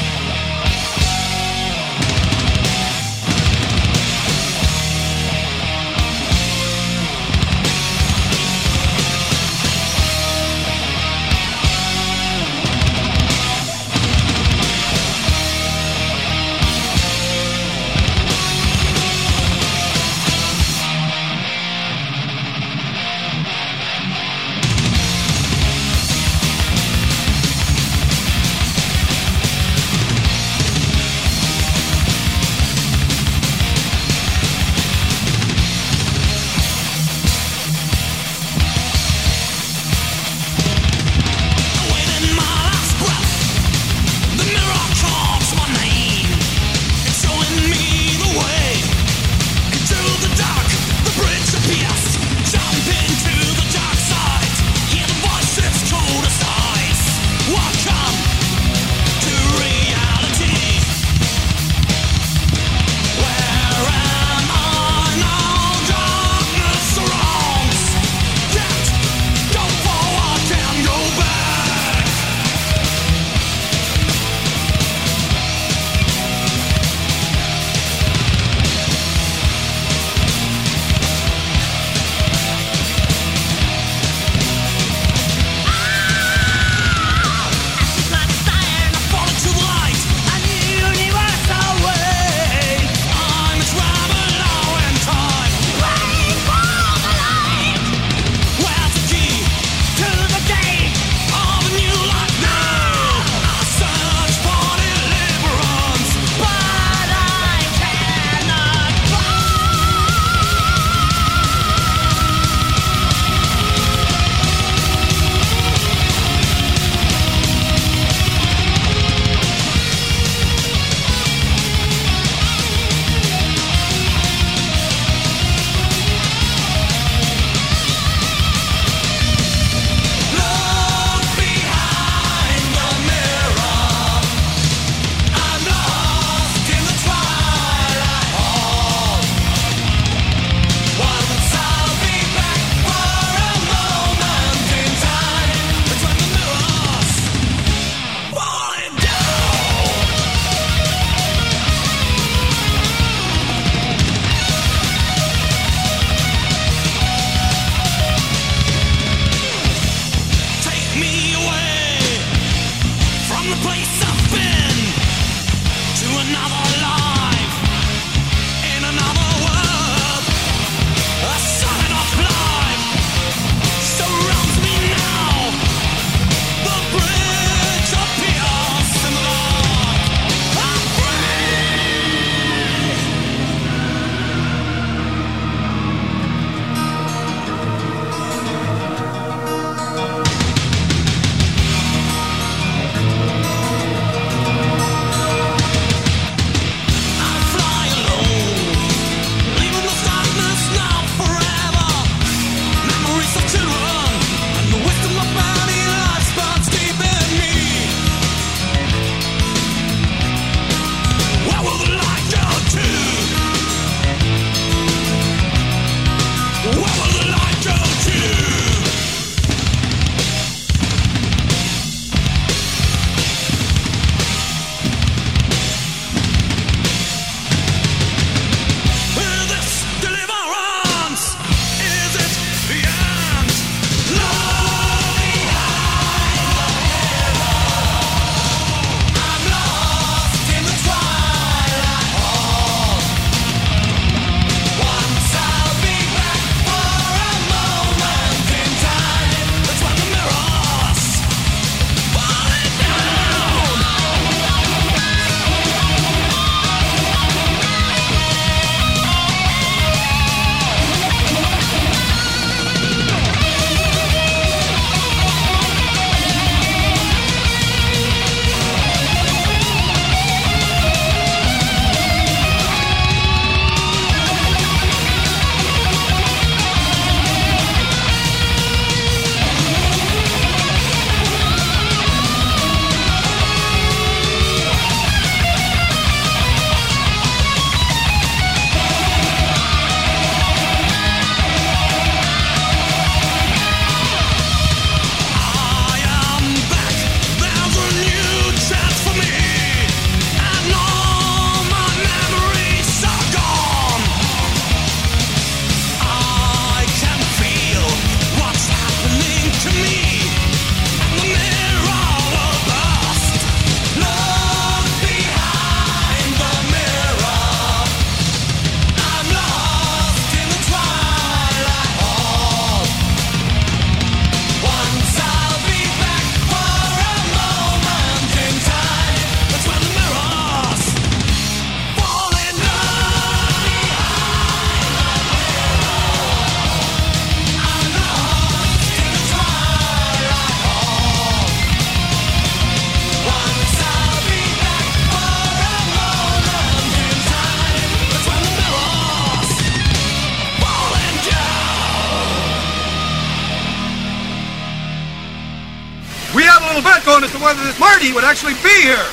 he would actually be here.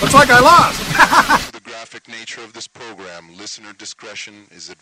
Looks like I lost. the graphic nature of this program, listener discretion is advised.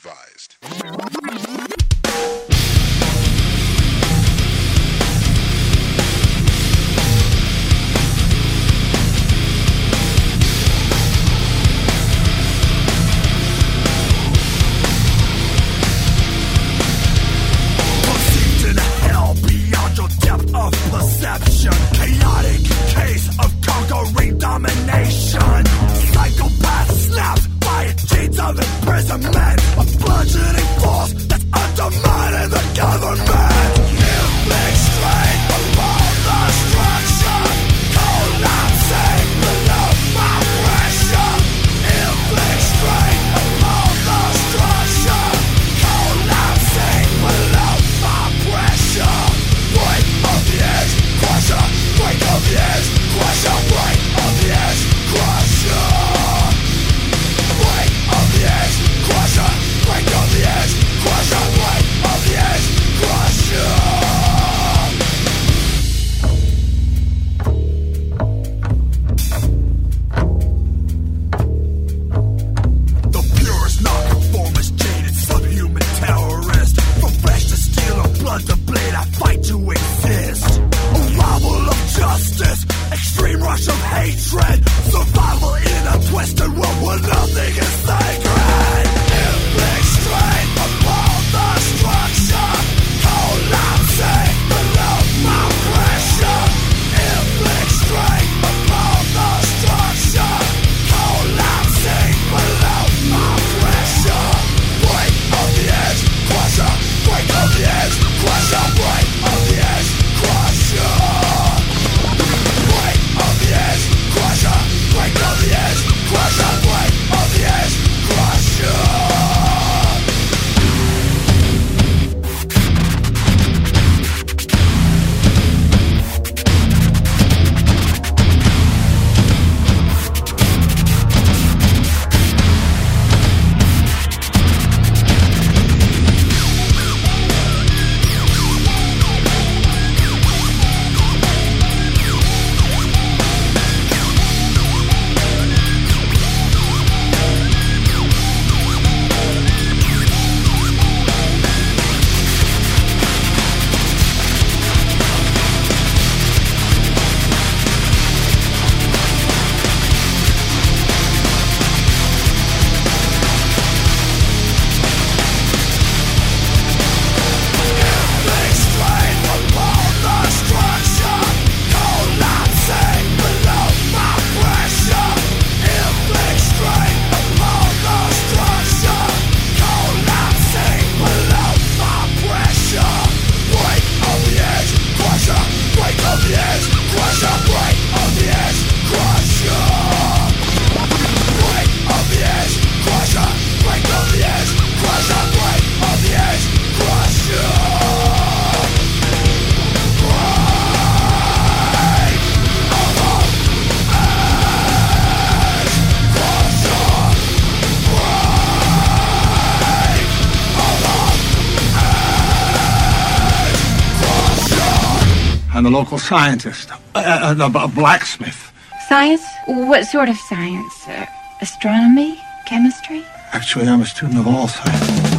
and a local scientist, a, a, a blacksmith. Science? What sort of science? Uh, astronomy? Chemistry? Actually, I'm a student of all science.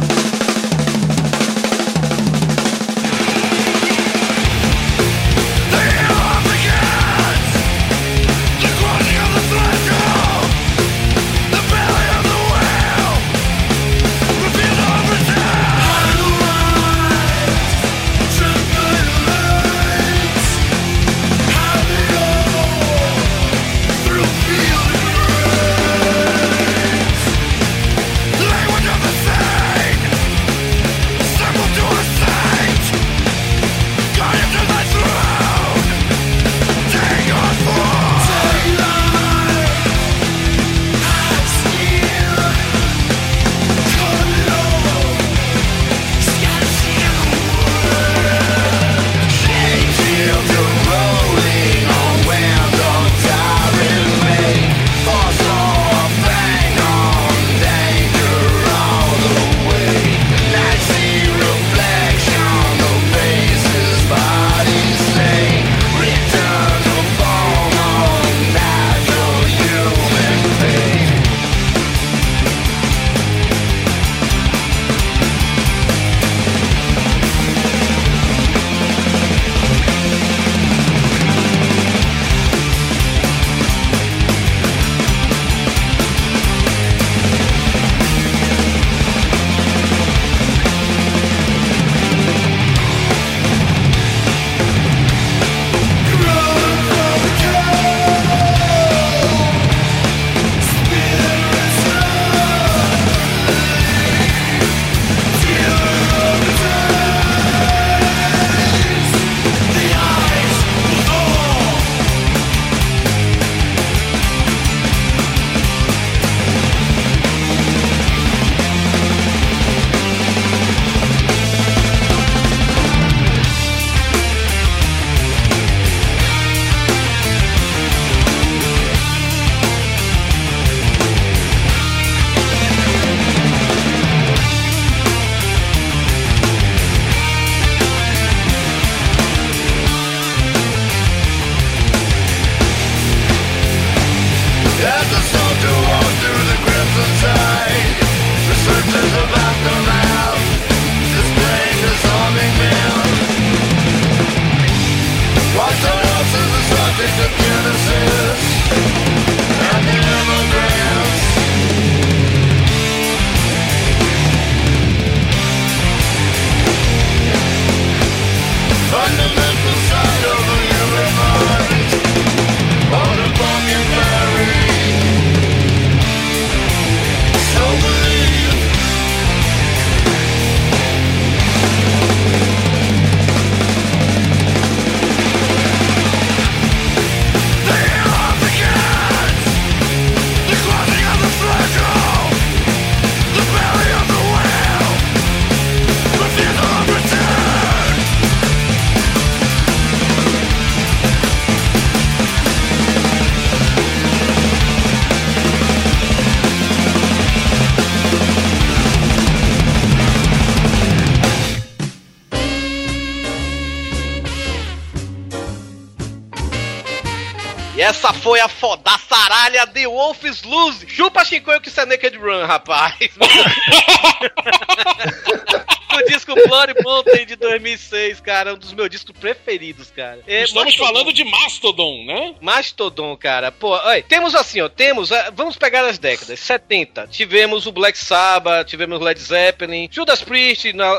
Essa foi a fodaçaralha The Wolf's Lose. Chupa Chicoio que isso é Naked Run, rapaz. o disco Bloody Mountain de 2006, cara, um dos meus discos preferidos, cara. É, Estamos Mastodon. falando de Mastodon, né? Mastodon, cara. Pô, olha, temos assim, ó, temos, ah, vamos pegar as décadas, 70, tivemos o Black Sabbath, tivemos o Led Zeppelin, Judas Priest na,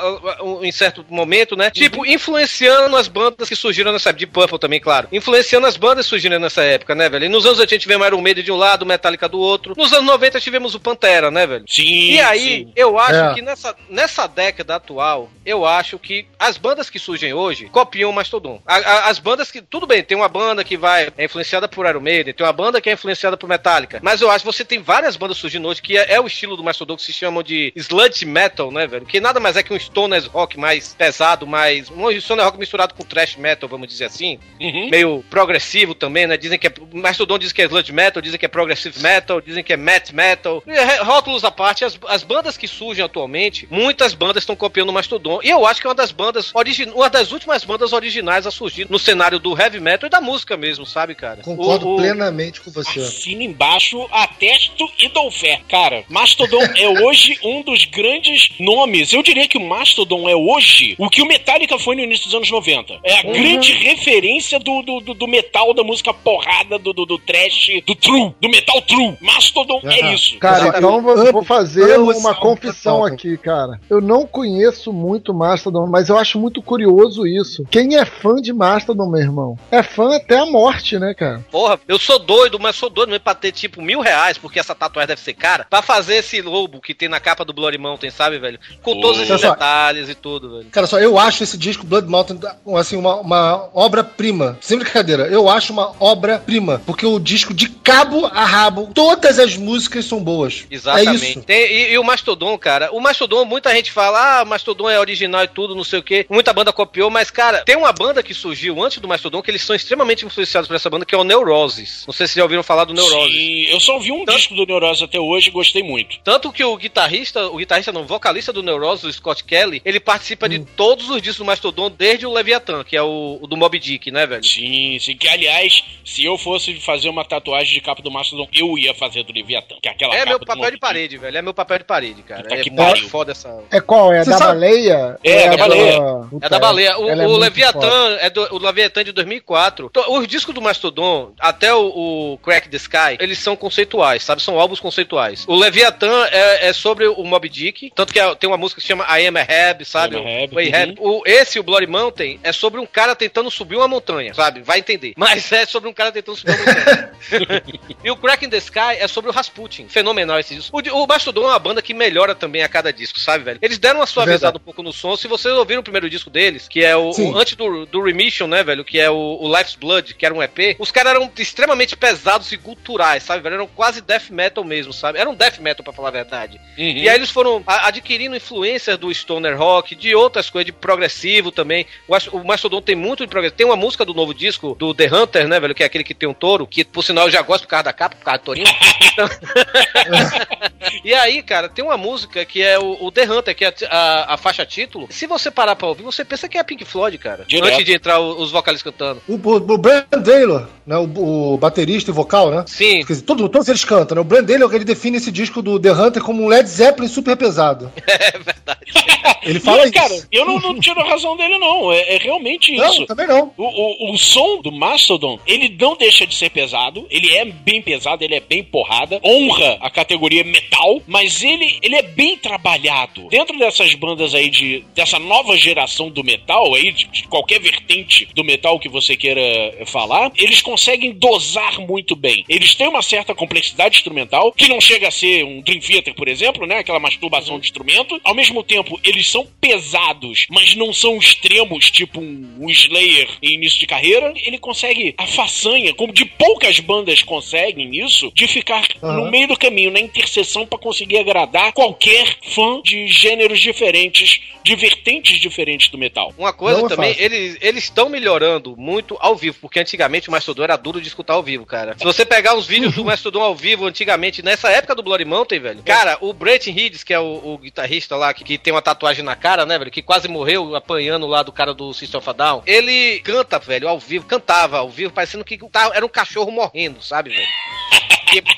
em certo momento, né? Tipo, influenciando as bandas que surgiram nessa época, de Purple também, claro. Influenciando as bandas que surgiram nessa época, né, velho? E nos anos 80 tivemos Iron Maiden de um lado, Metallica do outro. Nos anos 90 tivemos o Pantera, né, velho? Sim. E aí, sim. eu acho É. que nessa, nessa década atual, eu acho que as bandas que surgem hoje copiam o Mastodon. A- a- as bandas que. Tudo bem, tem uma banda que vai. É influenciada por Iron Maiden, tem uma banda que é influenciada por Metallica. Mas eu acho que você tem várias bandas surgindo hoje que é, é o estilo do Mastodon que se chamam de sludge metal, né, velho? Que nada mais é que um stoner rock mais pesado, mais. Um stoner rock misturado com thrash metal, vamos dizer assim. Uhum. Meio progressivo também, né? Dizem que é. Mastodon diz que é sludge metal, dizem que é progressive metal, dizem que é math metal. E, é, Rótulos à parte, as, as bandas que surgem atualmente, muitas bandas estão copiando o Mastodon. E eu acho que é uma das bandas uma das últimas bandas originais a surgir no cenário do heavy metal e da música mesmo, sabe, cara? Concordo O- o- plenamente com você. Assina embaixo, atesto e dou fé. Cara, Mastodon é hoje um dos grandes nomes. Eu diria que o Mastodon é hoje o que o Metallica foi no início dos anos 90. É a Uhum. grande referência do, do, do- do metal, da música porrada, do, do, do trash, do true, do metal true. Mastodon é isso. Cara, então vou, Amo- vou fazer uma confissão aqui, cara. Eu não conheço muito Mastodon, mas eu acho muito curioso isso. Quem é fã de Mastodon, meu irmão? É fã até a morte, né, cara? Porra, eu sou doido, mas sou doido mesmo pra ter tipo mil reais, porque essa tatuagem deve ser cara, pra fazer esse lobo que tem na capa do Bloody Mountain, sabe, velho? Com todos esses só. detalhes e tudo, velho. Cara, só, eu acho esse disco Blood Mountain assim, uma, uma obra-prima. Sem brincadeira, eu acho uma obra-prima. Porque o disco, de cabo a rabo, todas as músicas são boas. É Exatamente. isso. Tem- e, e o Mastodon, cara, o Mastodon, muita gente fala, ah, Mastodon é original e tudo, não sei o quê. Muita banda copiou, mas, cara, tem uma banda que surgiu antes do Mastodon que eles são extremamente influenciados por essa banda, que é o Neuroses. Não sei se já ouviram falar do Neuroses. Sim, eu só ouvi um disco do Neurose até hoje e gostei muito. Tanto que o guitarrista, o guitarrista não, o vocalista do Neurose, o Scott Kelly, ele participa de todos os discos do Mastodon desde o Leviathan, que é o, o do Moby Dick, né, velho? Sim, sim. Que, aliás, se eu fosse fazer uma tatuagem de capa do Mastodon, eu ia fazer do Leviathan. Que é aquela É capa meu papel de parede, velho. É meu papel de parede, cara. Puta é que muito pariu. foda essa. É qual? É Você da sabe- baleia? É, da Ou baleia. Puta, É da baleia. O, é o Leviathan foda. é do o Leviathan de 2004. Então, os discos do Mastodon, até o, o Crack the Sky, eles são conceituais, sabe? São álbuns conceituais. O Leviathan é, é sobre o Moby Dick, tanto que é- tem uma música que se chama I Am a Rab, sabe? I Am a Rab, O Ahab. O, esse, o Bloody Mountain, é sobre um cara tentando subir uma montanha, sabe? Vai entender. Mas é sobre um cara tentando subir uma montanha. e o Crack in the Sky é sobre o Rasputin. Fenomenal esse disco. O, o Mastodon é uma banda que melhora também a cada disco, sabe, velho? Eles deram uma suavizada um pouco no som. Se vocês ouviram o primeiro disco deles, que é o, o- antes do, do Remission, né, velho? Que é o, o Life's Blood, que era um EP. Os caras eram extremamente pesados e culturais, sabe, velho? Eram quase death metal mesmo, sabe? Eram death metal, pra falar a verdade. Uhum. E aí eles foram adquirindo influências do stoner rock, de outras coisas, de progressivo também. Acho- o Mastodon tem muito de progressivo. Tem uma música do novo disco, do The Hunter, né, velho? Que é aquele que tem um touro, que por sinal eu já gosto por causa da capa, por causa do tourinho. Então, E aí, cara, tem uma música que é o, o The Hunter, que é a, a- a faixa título. Se você parar pra ouvir, você pensa que é a Pink Floyd, cara. Direto. Antes de entrar o- os vocalistas cantando. O, o, o Brand Taylor, né, o, o baterista e vocal, né? Sim. Quer dizer, todo- todos eles cantam, né? O Brand Taylor, ele define esse disco do The Hunter como um Led Zeppelin super pesado. É verdade. Ele fala E, isso. Cara, eu não, não tiro a razão dele, não. É, é realmente Não, isso. também não. O, o, o som do Mastodon, ele não deixa de ser pesado, ele é bem pesado, ele é bem porrada, honra a categoria metal, mas ele, ele é bem trabalhado. Dentro dessas bandas aí de dessa nova geração do metal aí, de, de qualquer vertente do metal que você queira eh, falar, eles conseguem dosar muito bem. Eles têm uma certa complexidade instrumental, que não chega a ser um Dream Theater, por exemplo, né? Aquela masturbação de instrumento. Ao mesmo tempo, eles são pesados, mas não são extremos, tipo um, um Slayer em início de carreira. Ele consegue a façanha, como de poucas bandas conseguem isso, de ficar Aham. no meio do caminho, na interseção, pra conseguir agradar qualquer fã de gêneros diferentes, de vertentes diferentes do metal. Uma coisa Não é também, fácil. eles eles estão melhorando muito ao vivo, porque antigamente o Mastodon era duro de escutar ao vivo, cara. Se você pegar os vídeos do Mastodon ao vivo antigamente, nessa época do Bloody Mountain, velho, cara, o Brett Reeds, que é o, o guitarrista lá, que, que tem uma tatuagem na cara, né, velho, que quase morreu apanhando lá do cara do System of a Down, ele canta, velho, ao vivo, cantava ao vivo, parecendo que tá- era um cachorro morrendo, sabe, velho?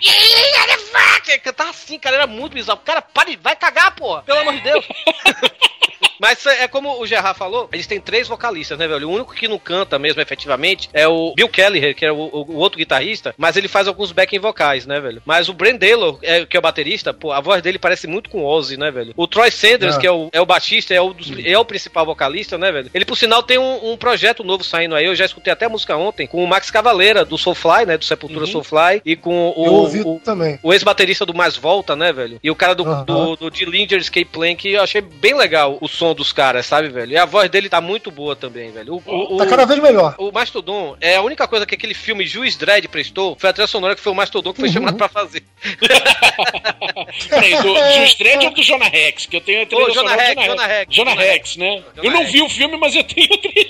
Ele cantava assim, cara, era muito bizarro. Cara, pare, vai cagar, porra, pelo amor de Deus. Mas é como o Gerard falou, eles têm três vocalistas, né, velho? O único que não canta mesmo, efetivamente, é o Bill Kelly, que é o, o- o outro guitarrista, mas ele faz alguns backing vocais, né, velho? Mas o Brent Taylor, é, que é o baterista, pô, a voz dele parece muito com o Ozzy, né, velho? O Troy Sanders, É. que é o, é o baixista, é o, dos- é o principal vocalista, né, velho? Ele, por sinal, tem um, um projeto novo saindo aí, eu já escutei até a música ontem, com o Max Cavaleira, do Soulfly, né, do Sepultura Soulfly, e com o... Eu ouvi o- também. o ex-baterista do Mais Volta, né, velho? E o cara do, Aham. do, do Dillinger Escape Plan, que eu achei bem legal o som dos caras, sabe, velho? E a voz dele tá muito boa também, velho. O, o, Tá o- cada vez melhor. o Mastodon é a única coisa que aquele filme Juiz Dredd prestou foi a trilha sonora que foi o Mastodon que foi chamado pra fazer. Peraí, do Juiz Dredd ou do Jonah Rex? Que eu tenho a trilha Ô, Jonah Rex, Jonah Rex, Jonah Rex, né? Jonah eu não vi o filme, mas eu tenho a trilha.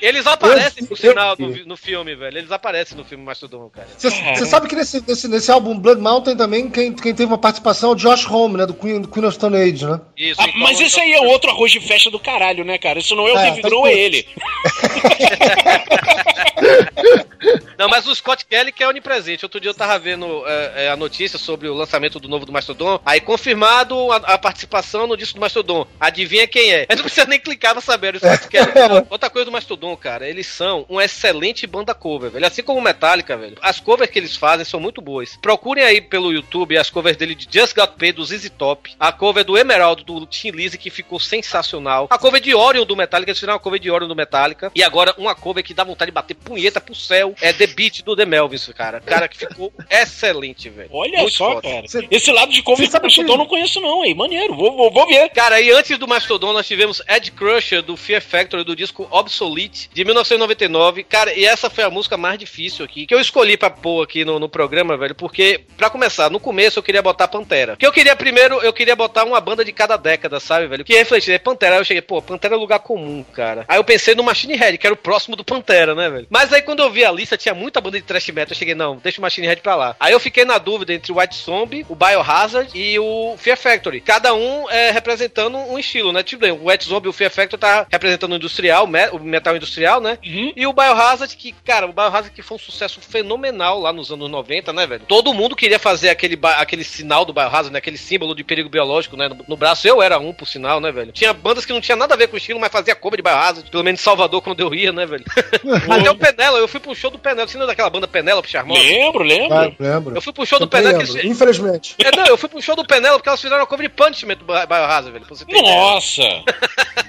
Eles aparecem, Eu- por sinal, eu- no, vi- no filme, velho. Eles aparecem no filme Mastodon, cara. Você sabe que nesse, nesse, nesse álbum Blood Mountain também, quem, quem teve uma participação é o Josh Homme, né? Do Queen, do Queen of Stone Age, né? Isso, Ah, então- mas esse aí é outro arroz de festa do caralho, né, cara? Isso não é o É, Dave tá Grohl, é ele. Não, mas o Scott Kelly que é onipresente. Outro dia eu tava vendo é, é, a notícia sobre o lançamento do novo do Mastodon. Aí confirmado a, a participação no disco do Mastodon. Adivinha quem é? Mas não precisa nem clicar pra saber. O Scott Kelly. Outra coisa do Mastodon, cara, eles são uma excelente banda cover, velho. Assim como o Metallica, velho. As covers que eles fazem são muito boas. Procurem aí pelo YouTube as covers dele de Just Got Paid do ZZ Top. A cover do Emerald do Tim Lizzy que ficou sensacional. A cover de Orion do Metallica, eles fizeram uma cover de Orion do Metallica. E agora uma cover que dá vontade de bater punheta pro céu. É The Beat do The Melvins, cara. Cara, que ficou excelente, velho. Olha Muito só, foda. cara. Esse lado de cover do sabe Mastodon que- eu não conheço, não, hein? Maneiro, vou, vou, vou ver. Cara, e antes do Mastodon, nós tivemos Ed Crusher do Fear Factory do disco Obsolete de 1999. Cara, e essa foi a música mais difícil aqui que eu escolhi pra pôr aqui no, no programa, velho, porque, pra começar, no começo eu queria botar Pantera. Porque eu queria primeiro, eu queria botar uma banda de cada década, sabe, velho? Que refletir, é Pantera. Aí eu cheguei, pô, Pantera é lugar comum, cara. Aí eu pensei no Machine Head, que era o próximo do Pantera, né, velho? Mas aí quando eu vi a lista, tinha muita banda de thrash metal. Eu cheguei, não, deixa o Machine Head pra lá. Aí eu fiquei na dúvida entre o White Zombie, o Biohazard e o Fear Factory. Cada um é representando um estilo, né? Tipo, o White Zombie e o Fear Factory tá representando o industrial, o metal industrial, né? Uhum. E o Biohazard, que, cara, o Biohazard que foi um sucesso fenomenal lá nos anos 90, né, velho? Todo mundo queria fazer aquele, aquele sinal do Biohazard, né? Aquele símbolo de perigo biológico, né? No, no braço. Eu era um, por sinal, né, velho? Tinha bandas que não tinha nada a ver com o estilo, mas fazia cover de Biohazard. Pelo menos em Salvador, quando eu ia, né, velho? Até o Penela, eu fui pro show do Penela. Você lembra daquela banda Penélope Charmosa? Lembro, lembro. Vai, lembro. Eu fui pro show do lembro, eles- Infelizmente. É, não, eu fui pro show do Penela porque elas fizeram uma cover de Punishment do Bi- Biohazard, velho. Nossa!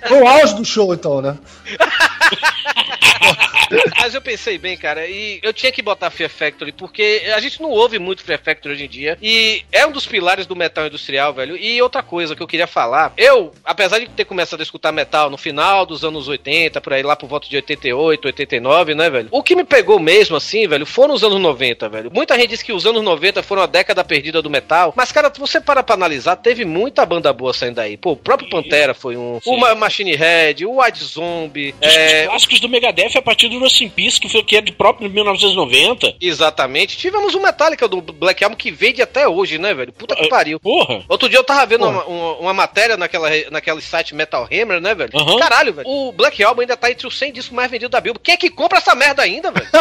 Foi o auge do show, então, né? Mas eu pensei bem, cara, e eu tinha que botar Fear Factory, porque a gente não ouve muito Fear Factory hoje em dia, e é um dos pilares do metal industrial, velho. E outra coisa que eu queria falar, eu, apesar de ter começado a escutar metal no final dos anos 80, por aí lá por volta de 88, 89, né, velho? O que me pegou mesmo, assim, velho, foram os anos 90, velho. Muita gente diz que os anos 90 foram a década perdida do metal, mas, cara, se você para pra analisar, teve muita banda boa saindo daí. Pô, o próprio Pantera foi um, o Ma- Machine Head, o White Zombie, é... É, clássicos do Megadeth a partir do Rust in Peace, que foi que é de próprio 1990. Exatamente. Tivemos o Metallica do Black Album que vende até hoje, né, velho? Puta que pariu. Porra. Outro dia eu tava vendo uma, uma- uma matéria naquela, naquele site Metal Hammer, né, velho? Caralho, velho. O Black Album ainda tá entre os 100 discos mais vendidos da Billboard. Quem é que compra essa merda ainda, velho?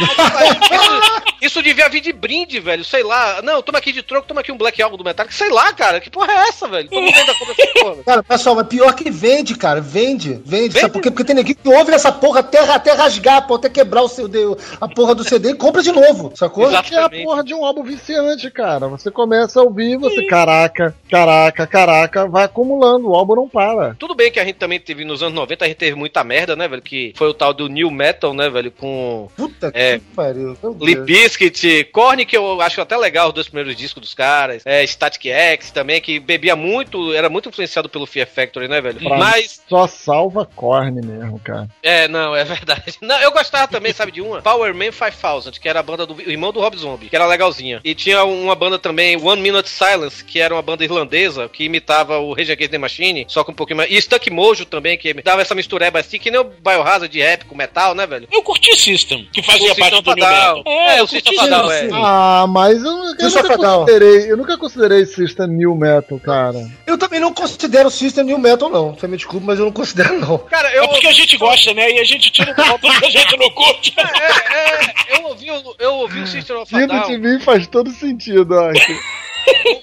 isso, isso devia vir de brinde, velho. Sei lá. Não, toma aqui de troco, toma aqui um Black Album do Metallica. Sei lá, cara. Que porra é essa, velho? Todo mundo ainda compra essa porra. velho. Cara, pessoal, mas pior que vende, cara. Vende, vende. Sabe por quê? Porque tem que ouve essa porra até, até rasgar, pô, até quebrar o CD, a porra do CD e compra de novo, sacou? Que é a porra de um álbum viciante, cara. Você começa a ouvir, você, caraca, caraca, caraca, vai acumulando, o álbum não para. Tudo bem que a gente também teve nos anos 90, a gente teve muita merda, né, velho? Que foi o tal do New Metal, né, velho? Com Puta É. que pariu. Bizkit, Korn, que eu acho até legal, os dois primeiros discos dos caras. É, Static X também, que bebia muito, era muito influenciado pelo Fear Factory, né, velho? Pra Mas, Só salva corne mesmo, cara. é, não, é verdade. Não, eu gostava também, sabe, de uma? Power Man 5000, que era a banda do o irmão do Rob Zombie, que era legalzinha. E tinha uma banda também, One Minute Silence, que era uma banda irlandesa, que imitava o Rage Against the Machine, só com um pouquinho mais. E Stuck Mojo também, que dava essa mistureba assim, que nem o Biohazard de rap com metal, né, velho? Eu curti System, que fazia O parte do New Fadal. Metal. É, eu o System Fadal, é. Ah, mas eu, eu eu nunca considerei, eu nunca considerei System New Metal, cara. Eu também não considero o System New Metal, não. Você me desculpa, mas eu não considero, não. Cara, eu. É porque a gente gosta, né? E a gente tira do ponto que a gente não curte. É, é, eu ouvi, o- eu ouvi o System of a Vindo Down. de mim faz todo sentido, eu acho.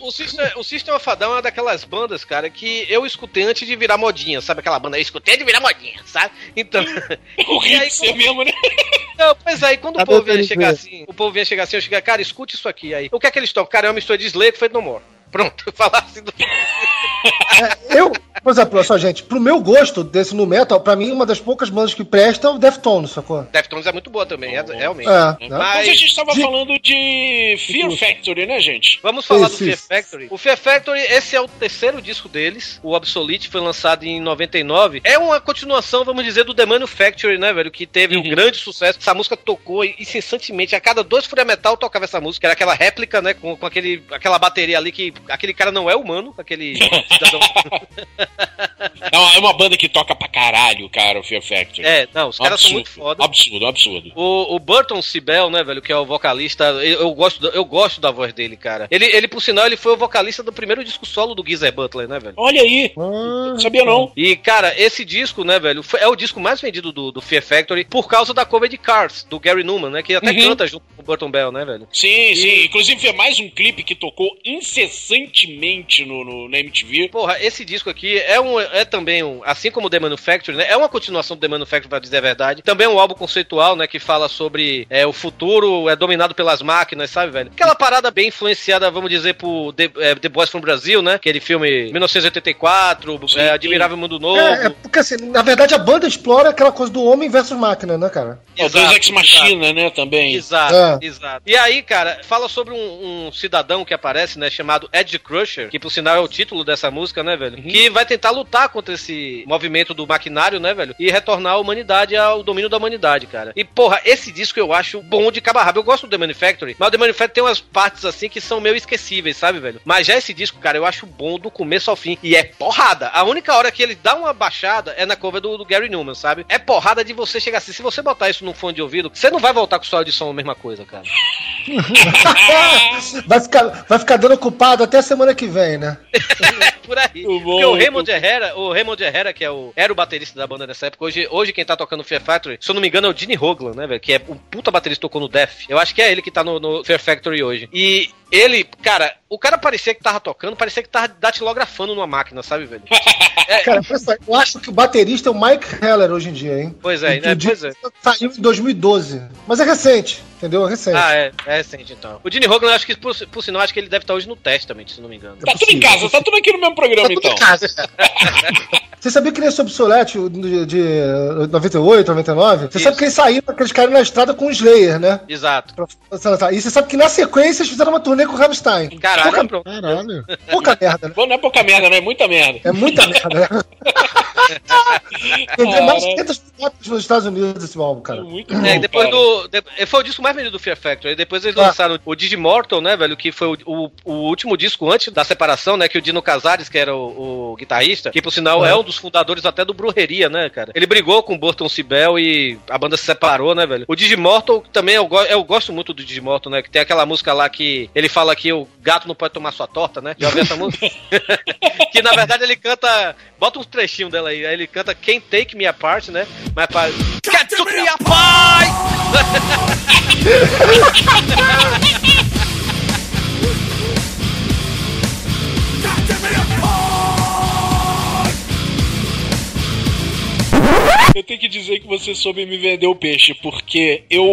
O, o, System, o System of a Down é uma daquelas bandas, cara, que eu escutei antes de virar modinha, sabe aquela banda? Eu escutei de virar modinha, sabe? Então. O e aí, Ritz é mesmo, né? Não, pois aí, quando o povo vinha chegar assim, o povo vinha chegar assim, eu cheguei, cara, escute isso aqui. Aí, o que é que eles tocam? Cara, é uma mistura de Slayer feito no more. Pronto, falar assim do. Eu, por exemplo, olha só, gente, pro meu gosto desse no metal, pra mim, uma das poucas bandas que presta é o Deftones, sacou? Deftones é muito boa também, é, realmente. É, né? Mas a gente estava de- falando de Fear Factory, né, gente? Vamos falar Isso, do Fear isso. Factory. O Fear Factory, esse é o terceiro disco deles. O Absolute foi lançado em 99. É uma continuação, vamos dizer, do The Manufactory, né, velho? Que teve um grande sucesso. Essa música tocou incessantemente. A cada dois Fúria Metal tocava essa música. Era aquela réplica, né? Com, com aquele, aquela bateria ali que aquele cara não é humano. Aquele cidadão. É uma, é uma banda que toca pra caralho, cara, o Fear Factory. é, não, os caras são absurdo, muito foda. absurdo, absurdo. O, o Burton Sibel, né, velho, que é o vocalista, eu, eu gosto, da- eu gosto da voz dele, cara. Ele, ele, por sinal, ele foi o vocalista do primeiro disco solo do Geezer Butler, né, velho? Olha aí, Ah, sabia não. E, cara, esse disco, né, velho, foi- é o disco mais vendido do, do Fear Factory por causa da cover de Cars, do Gary Newman, né? Que até Uhum. canta junto com o Burton Bell, né, velho? Sim, sim. Inclusive é mais um clipe que tocou incessantemente no, no, na MTV. Porra, esse disco aqui é um é também um, assim como o The Manufacturing, né? É uma continuação do The Manufacturing, pra dizer a verdade. Também é um álbum conceitual, né? Que fala sobre é, o futuro é dominado pelas máquinas, sabe, velho? Aquela parada bem influenciada, vamos dizer, por The, é, The Boys from Brasil, né? Aquele filme 1984, é, Admirável Mundo Novo. É, é porque assim, na verdade a banda explora aquela coisa do homem versus máquina, né, cara? O Deus Ex Machina, né, também. Exato, É. exato. E aí, cara, fala sobre um, um cidadão que aparece, né, chamado Edge Crusher, que por sinal é o título dessa música, né, velho? Que vai tentar lutar contra esse movimento do maquinário, né, velho? E retornar a humanidade ao domínio da humanidade, cara. E, porra, esse disco eu acho bom de cabo a rabo. Eu gosto do The Manufactory, mas o The Manufactory tem umas partes assim que são meio esquecíveis, sabe, velho? Mas já esse disco, cara, eu acho bom do começo ao fim. E é porrada. A única hora que ele dá uma baixada é na cover do, do Gary Newman, sabe? É porrada de você chegar assim. Se você botar isso num fone de ouvido, você não vai voltar com o solo de som a mesma coisa, cara. vai, ficar, vai ficar dando culpado até semana que vem, né? Por aí. Bom, Porque o muito Raymond Herrera, o Raymond Herrera, que é o, era o baterista da banda nessa época, hoje, hoje quem tá tocando Fear Factory, se eu não me engano, é o Gene Hoglan, né, velho? Que é um puta baterista que tocou no Def. Eu acho que é ele que tá no, no Fear Factory hoje. E ele, cara, o cara parecia que tava tocando, parecia que tava datilografando numa máquina, sabe, velho? Cara, olha só, eu acho que o baterista é o Mike Heller hoje em dia, hein? Pois é, E né? o Pois é. Saiu em 2012. Mas é recente, entendeu? É recente. Ah, é, é recente então. O Gene Hoglan, eu acho que, por, por sinal, acho que ele deve estar hoje no Testament, se não me engano. Tá tudo em casa, tá tudo aqui no mesmo programa, Tá tudo então. em casa. Você sabia que nesse Obsolete de, de 98, 99? Você Isso. sabe que eles saíram, aqueles caras na estrada com o Slayer, né? Exato. E você sabe que na sequência eles fizeram uma turnê com o Rammstein. Caralho, pouca. Caralho. pouca merda, né? Bom, não é pouca merda, não é muita merda. É muita merda, né? Vendeu mais de Caralho. 500 fotos nos Estados Unidos esse álbum, cara. Muito bom, É, depois cara. do. de- foi o disco mais vendido do Fear Factory. Depois eles Ah. lançaram o Digimortal, né, velho? Que foi o, o, o último disco antes da separação, né? Que o Dino Casares, que era o, o guitarrista, que por sinal é um dos dos fundadores até do Brujeria, né, cara? Ele brigou com o Burton Sibel e a banda se separou, né, velho? O Digimortal também eu, go- eu gosto muito do Digimortal, né? Que tem aquela música lá que ele fala que o gato não pode tomar sua torta, né? Já ouviu essa música? que na verdade ele canta. Bota uns trechinhos dela aí. Aí ele canta Can't Take Me Apart, né? Mas para. Can't Take Me Apart! Eu tenho que dizer que você soube me vender o peixe, porque eu.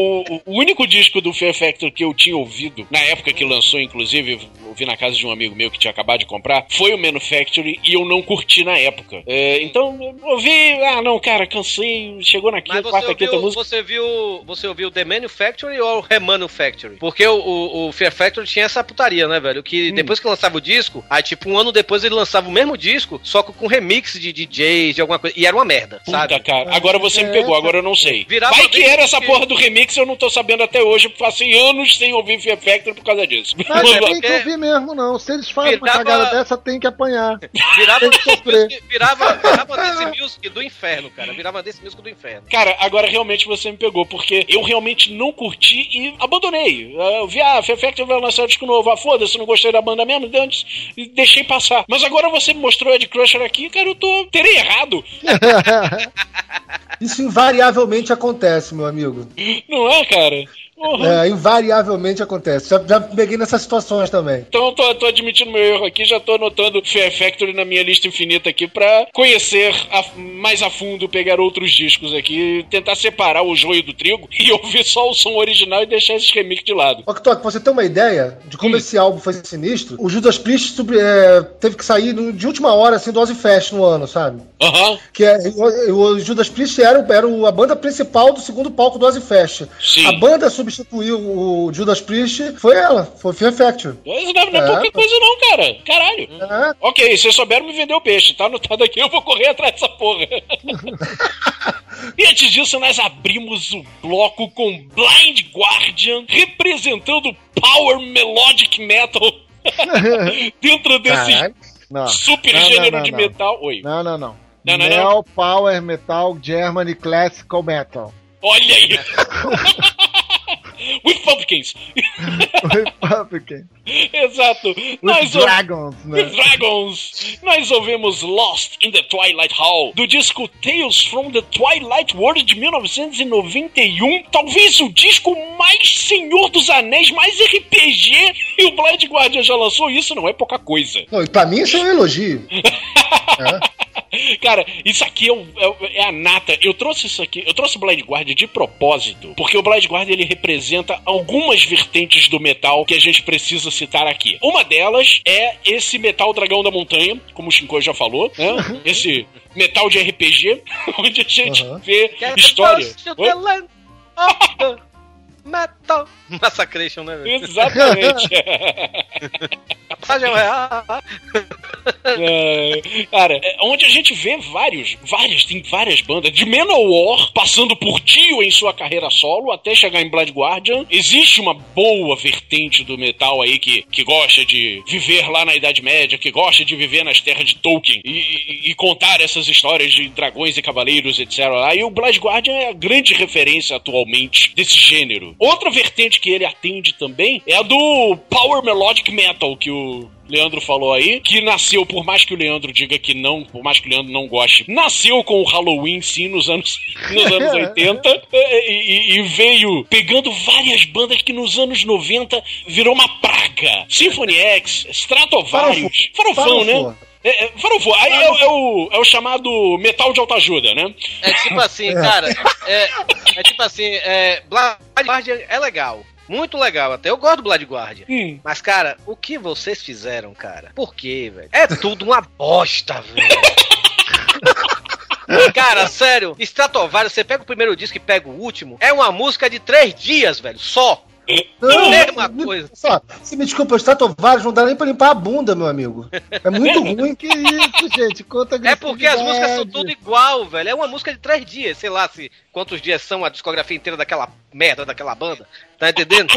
O único disco do Fear Factor que eu tinha ouvido, na época que lançou, inclusive, ouvi na casa de um amigo meu que tinha acabado de comprar, foi o Manufactory e eu não curti na época. É, então, eu ouvi, ah, não, cara, cansei, chegou na quinta, quarta, quinta música. você viu. Você ouviu The Manufactory ou o Remanufactory? Porque o, o, o Fear Factory tinha essa putaria, né, velho? Hum. Que depois que lançava o disco, aí tipo um ano depois ele lançava o mesmo disco, só que com remix de DJs, de alguma coisa. E era uma merda, sabe? Puta, cara, agora você me pegou, agora eu não sei. Virava Vai que era essa que- porra do remix, eu não tô sabendo até hoje, porque passei anos sem ouvir Fear Factor por causa disso. Mas não tem que ouvir mesmo, não. Se eles fazem uma Virava- cagada dessa, tem que apanhar. Virava, Tem que sofrer. virava, virava Dance Music do inferno, cara. Virava Dance Music do inferno. Cara, agora realmente você me pegou, porque eu realmente não curti e abandonei. Eu vi, ah, Fear Factor vai lançar um disco novo. Ah, foda-se, não gostei da banda mesmo, antes e deixei passar. Mas agora você me mostrou Ed Crusher aqui, cara, eu tô. Terei errado. Isso invariavelmente acontece, meu amigo. Não é, cara? Porra. É, invariavelmente acontece. Já, já peguei nessas situações também. Então eu tô, tô admitindo meu erro aqui, já tô anotando Fear Factory na minha lista infinita aqui pra conhecer a- mais a fundo, pegar outros discos aqui, tentar separar o joio do trigo e ouvir só o som original e deixar esses remix de lado. Ó, Toque, pra você ter uma ideia de como esse álbum foi sinistro, o Judas Priest sobre- é, teve que sair no- de última hora, assim, do Ozzy Fest no ano, sabe? Aham. Que é, o, o Judas Priest era, era a banda principal do segundo palco do Ozzy Fest. Sim. A banda substituiu o Judas Priest, foi ela, foi Fear Factory. Isso não, não é, É. pouca coisa não, cara. Caralho. Ok, vocês souberam me vender o peixe, tá anotado aqui, eu vou correr atrás dessa porra. e antes disso, nós abrimos o bloco com Blind Guardian representando Power Melodic Metal dentro desse. Não. super Não, não, gênero não, de não. metal. Oi. Não, não, não. Não, não, Neo não. Power Metal Germany Classical Metal. Olha aí. With Pumpkins. Republican. Exato. With Nós ou- Dragons, né? With Dragons. Nós ouvimos Lost in the Twilight Hall, do disco Tales from the Twilight World de 1991. Talvez o disco mais Senhor dos Anéis, mais RPG. E o Blind Guardian já lançou isso, não é pouca coisa. Não, e pra mim isso é um elogio. Cara, isso aqui é, o- é é a nata. Eu trouxe isso aqui, eu trouxe o Blind Guardian de propósito, porque o Blind Guardian ele representa algumas vertentes do metal que a gente precisa citar aqui. Uma delas é esse metal dragão da montanha, como o Shinko já falou, né? Esse metal de RPG, onde a gente vê história. Metal. Massacration, né, velho? Exatamente. É, cara, é, onde a gente vê vários, várias, tem várias bandas, de Manowar, passando por Dio em sua carreira solo, até chegar em Blood Guardian. Existe uma boa vertente do metal aí que, que gosta de viver lá na Idade Média, que gosta de viver nas terras de Tolkien e, e- contar essas histórias de dragões e cavaleiros, etc. E o Blood Guardian é a grande referência atualmente desse gênero. Outra vertente que ele atende também é a do Power Melodic Metal, que o Leandro falou aí, que nasceu, por mais que o Leandro diga que não, por mais que o Leandro não goste, nasceu com o Halloween, sim, nos anos, nos anos 80, e, e- veio pegando várias bandas que nos anos 90 virou uma praga. Symphony X, Stratovarius, Farofão, né? É, é, farofão. Aí é, o- é o, é o chamado metal de autoajuda, né? É tipo assim, cara. É, é tipo assim, é, Blood Guardian é legal. Muito legal, até eu gosto do Blood Guardian. Mas, cara, o que vocês fizeram, cara? Por quê, velho? É tudo uma bosta, velho. Cara, sério, Stratovarius, você pega o primeiro disco e pega o último, é uma música de três dias, velho, só. Mesma coisa. Só, se me desculpa, os Stratovarius não dá nem pra limpar a bunda, meu amigo. É muito ruim. Que isso, gente? Conta É porque as músicas são tudo igual, velho. É uma música de três dias, sei lá, se quantos dias são a discografia inteira daquela merda daquela banda. Tá entendendo?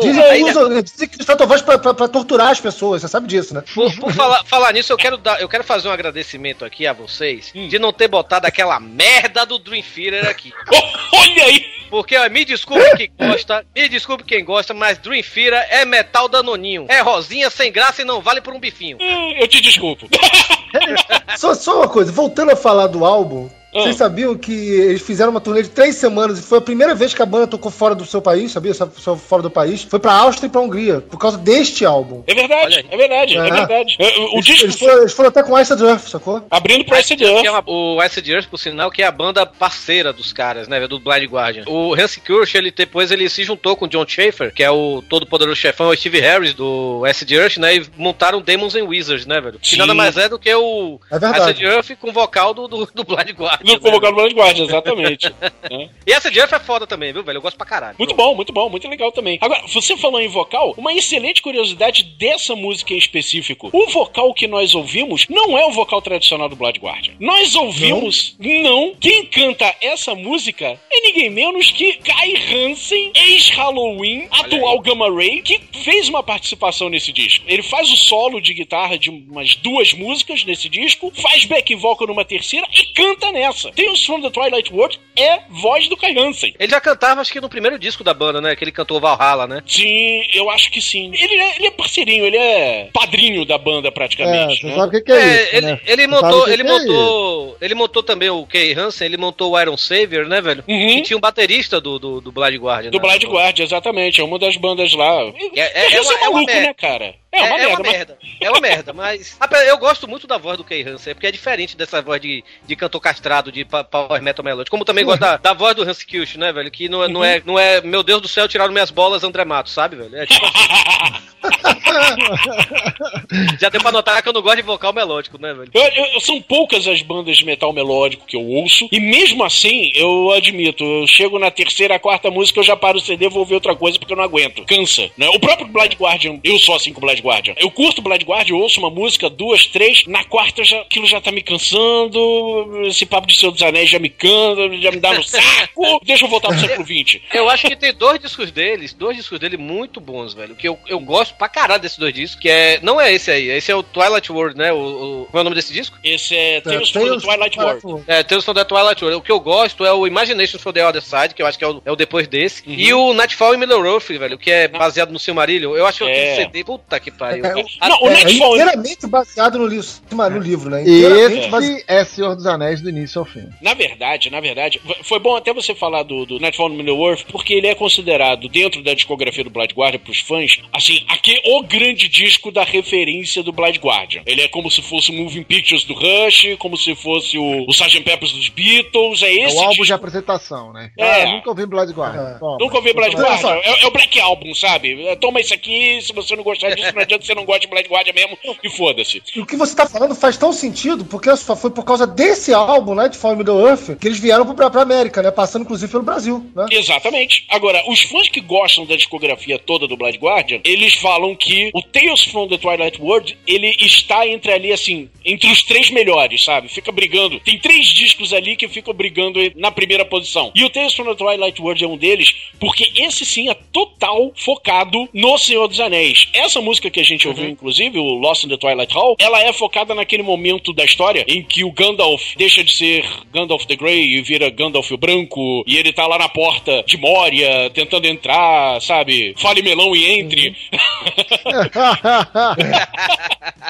Dizem, aí- usam- dizem que usa tua voz pra, pra- pra torturar as pessoas, você sabe disso, né? Por, por falar, falar nisso, eu quero, dar, eu quero fazer um agradecimento aqui a vocês de não ter botado aquela merda do Dream Theater aqui. Olha aí! Porque, ó, me desculpe quem gosta, me desculpe quem gosta, mas Dream Theater é metal danoninho. É rosinha sem graça e não vale por um bifinho. Eu te desculpo. Só, só uma coisa, voltando a falar do álbum, Ah. vocês sabiam que eles fizeram uma turnê de três semanas e foi a primeira vez que a banda tocou fora do seu país, sabia? Só, fora do país. Foi pra Áustria e pra Hungria, por causa deste álbum. É verdade, é verdade, é, É. verdade. É, O Eles, disco eles foram, eles foram até com Ice Earth, sacou? abrindo pro Acid Que é Earth. uma- o Acid Earth, por sinal, que é a banda parceira dos caras, né, do Blind Guardian. O Hans Kirsch, ele depois ele se juntou com o John Schaefer, que é o todo poderoso chefão, o Steve Harris do Acid Earth, né, e montaram Demons and Wizards, né, velho? Que Sim. nada mais é do que o É verdade. Acid Earth com vocal do, do, do Blind Guardian. No convocado Blind Guardian, exatamente. né? E Acid Earth é foda também, viu, velho? Eu gosto pra caralho. Muito bom, muito bom, muito legal também. Agora, você falou em vocal, uma excelente curiosidade dessa música em específico. O vocal que nós ouvimos não é o vocal tradicional do Blood Guardian. Nós ouvimos, não. Quem canta essa música é ninguém menos que Kai Hansen, ex-Halloween, atual Gamma Ray, que fez uma participação nesse disco. Ele faz o solo de guitarra de umas duas músicas nesse disco, faz back vocal numa terceira e canta nessa. Tales from the Twilight World é voz do Kai Hansen. Ele já cantava, acho que no primeiro disco da banda, né? Que ele cantou Valhalla, né? Sim, eu acho que sim. Ele é, ele é parceirinho, ele é padrinho da banda É, praticamente. você né? sabe o que, que é, É, isso, ele, né? ele montou, que ele que é isso. montou, ele montou também o Kay Hansen, ele montou o Iron Savior, né, velho? Que tinha um baterista do, do, do Blind Guardian. Do né? Blind Guardian, exatamente. É uma das bandas lá. É, é, é Esse uma, é uma maluco, merda. né, cara? É, É uma é merda, uma mas- merda. É uma merda, mas. Eu gosto muito da voz do Kay Hansen, porque é diferente dessa voz de, de cantor castrado, de power metal melódico. Como também gosto da, da voz do Hans Kilsch, né, velho? Que não, é- não, é, não é, meu Deus do céu, tiraram minhas bolas André Matos, sabe, velho? É tipo assim. Já deu pra notar que eu não gosto de vocal melódico, né, velho? Eu- eu- são poucas as bandas de metal melódico que eu ouço, e mesmo assim, eu admito, eu chego na terceira, quarta música, eu já paro o CD, vou ver outra coisa porque eu não aguento. Cansa, né? O próprio Blind Guardian, eu sou assim com o Blind Guardian. Eu curto Blind Guardian, eu ouço uma música, duas, três, na quarta já, aquilo já tá me cansando, esse papo de Senhor dos Anéis já me cansa, já me dá no saco, deixa eu voltar pro século XX. Eu acho que tem dois discos deles, dois discos dele muito bons, velho. Que eu, eu gosto pra caralho desses dois discos, que é. Não é esse aí, esse é o Twilight World, né? O, o, qual é o nome desse disco? Esse é Tales from the Twilight World. É, Tales from the Twilight World. O que eu gosto é o Imagination from the Other Side, que eu acho que é o, é o depois desse. E o Nightfall em Middle Earth, velho, que é baseado no Silmarillion. Eu acho que eu tenho É. CD. Puta que pariu. É, Não, o é, Nightfall- inteiramente baseado no livro, no livro né? Baseado. Esse é Senhor dos Anéis do início ao fim. Na verdade, na verdade, foi bom até você falar do, do Nightfall no Middle-earth, porque ele é considerado, dentro da discografia do Blind Guardian, pros fãs, assim, aqui o grande disco da referência do Blind Guardian. Ele é como se fosse o Moving Pictures do Rush, como se fosse o, o Sgt. Peppers dos Beatles, é É esse o álbum disco. de apresentação, né? É. Ah, nunca ouvi Blood Guard. Toma. Nunca ouvi Blind só. Guardian. É, é o Black Album, sabe? É, Toma isso aqui, se você não gostar disso, não adianta você não gosta de Blind Guardian mesmo, e foda-se. E o que você tá falando faz tão sentido, porque só foi por causa desse álbum, Nightfall in Middle Earth, que eles vieram pra, pra América, né? Passando inclusive pelo Brasil, né? Exatamente. Agora, os fãs que gostam da discografia toda do Blind Guardian, eles falam que o Tales from the Twilight World, ele está entre ali, assim, entre os três melhores, sabe? Fica brigando. Tem três discos ali que ficam brigando na primeira posição. E o Tales from the Twilight World é um deles, porque esse sim é total focado no Senhor dos Anéis. Essa música que a gente ouviu, inclusive, o Lost in the Twilight Hall, ela é focada naquele momento da história em que o Gandalf deixa de ser Gandalf the Grey e vira Gandalf o Branco, e ele tá lá na porta de Moria, tentando entrar, sabe? Fale melão e entre.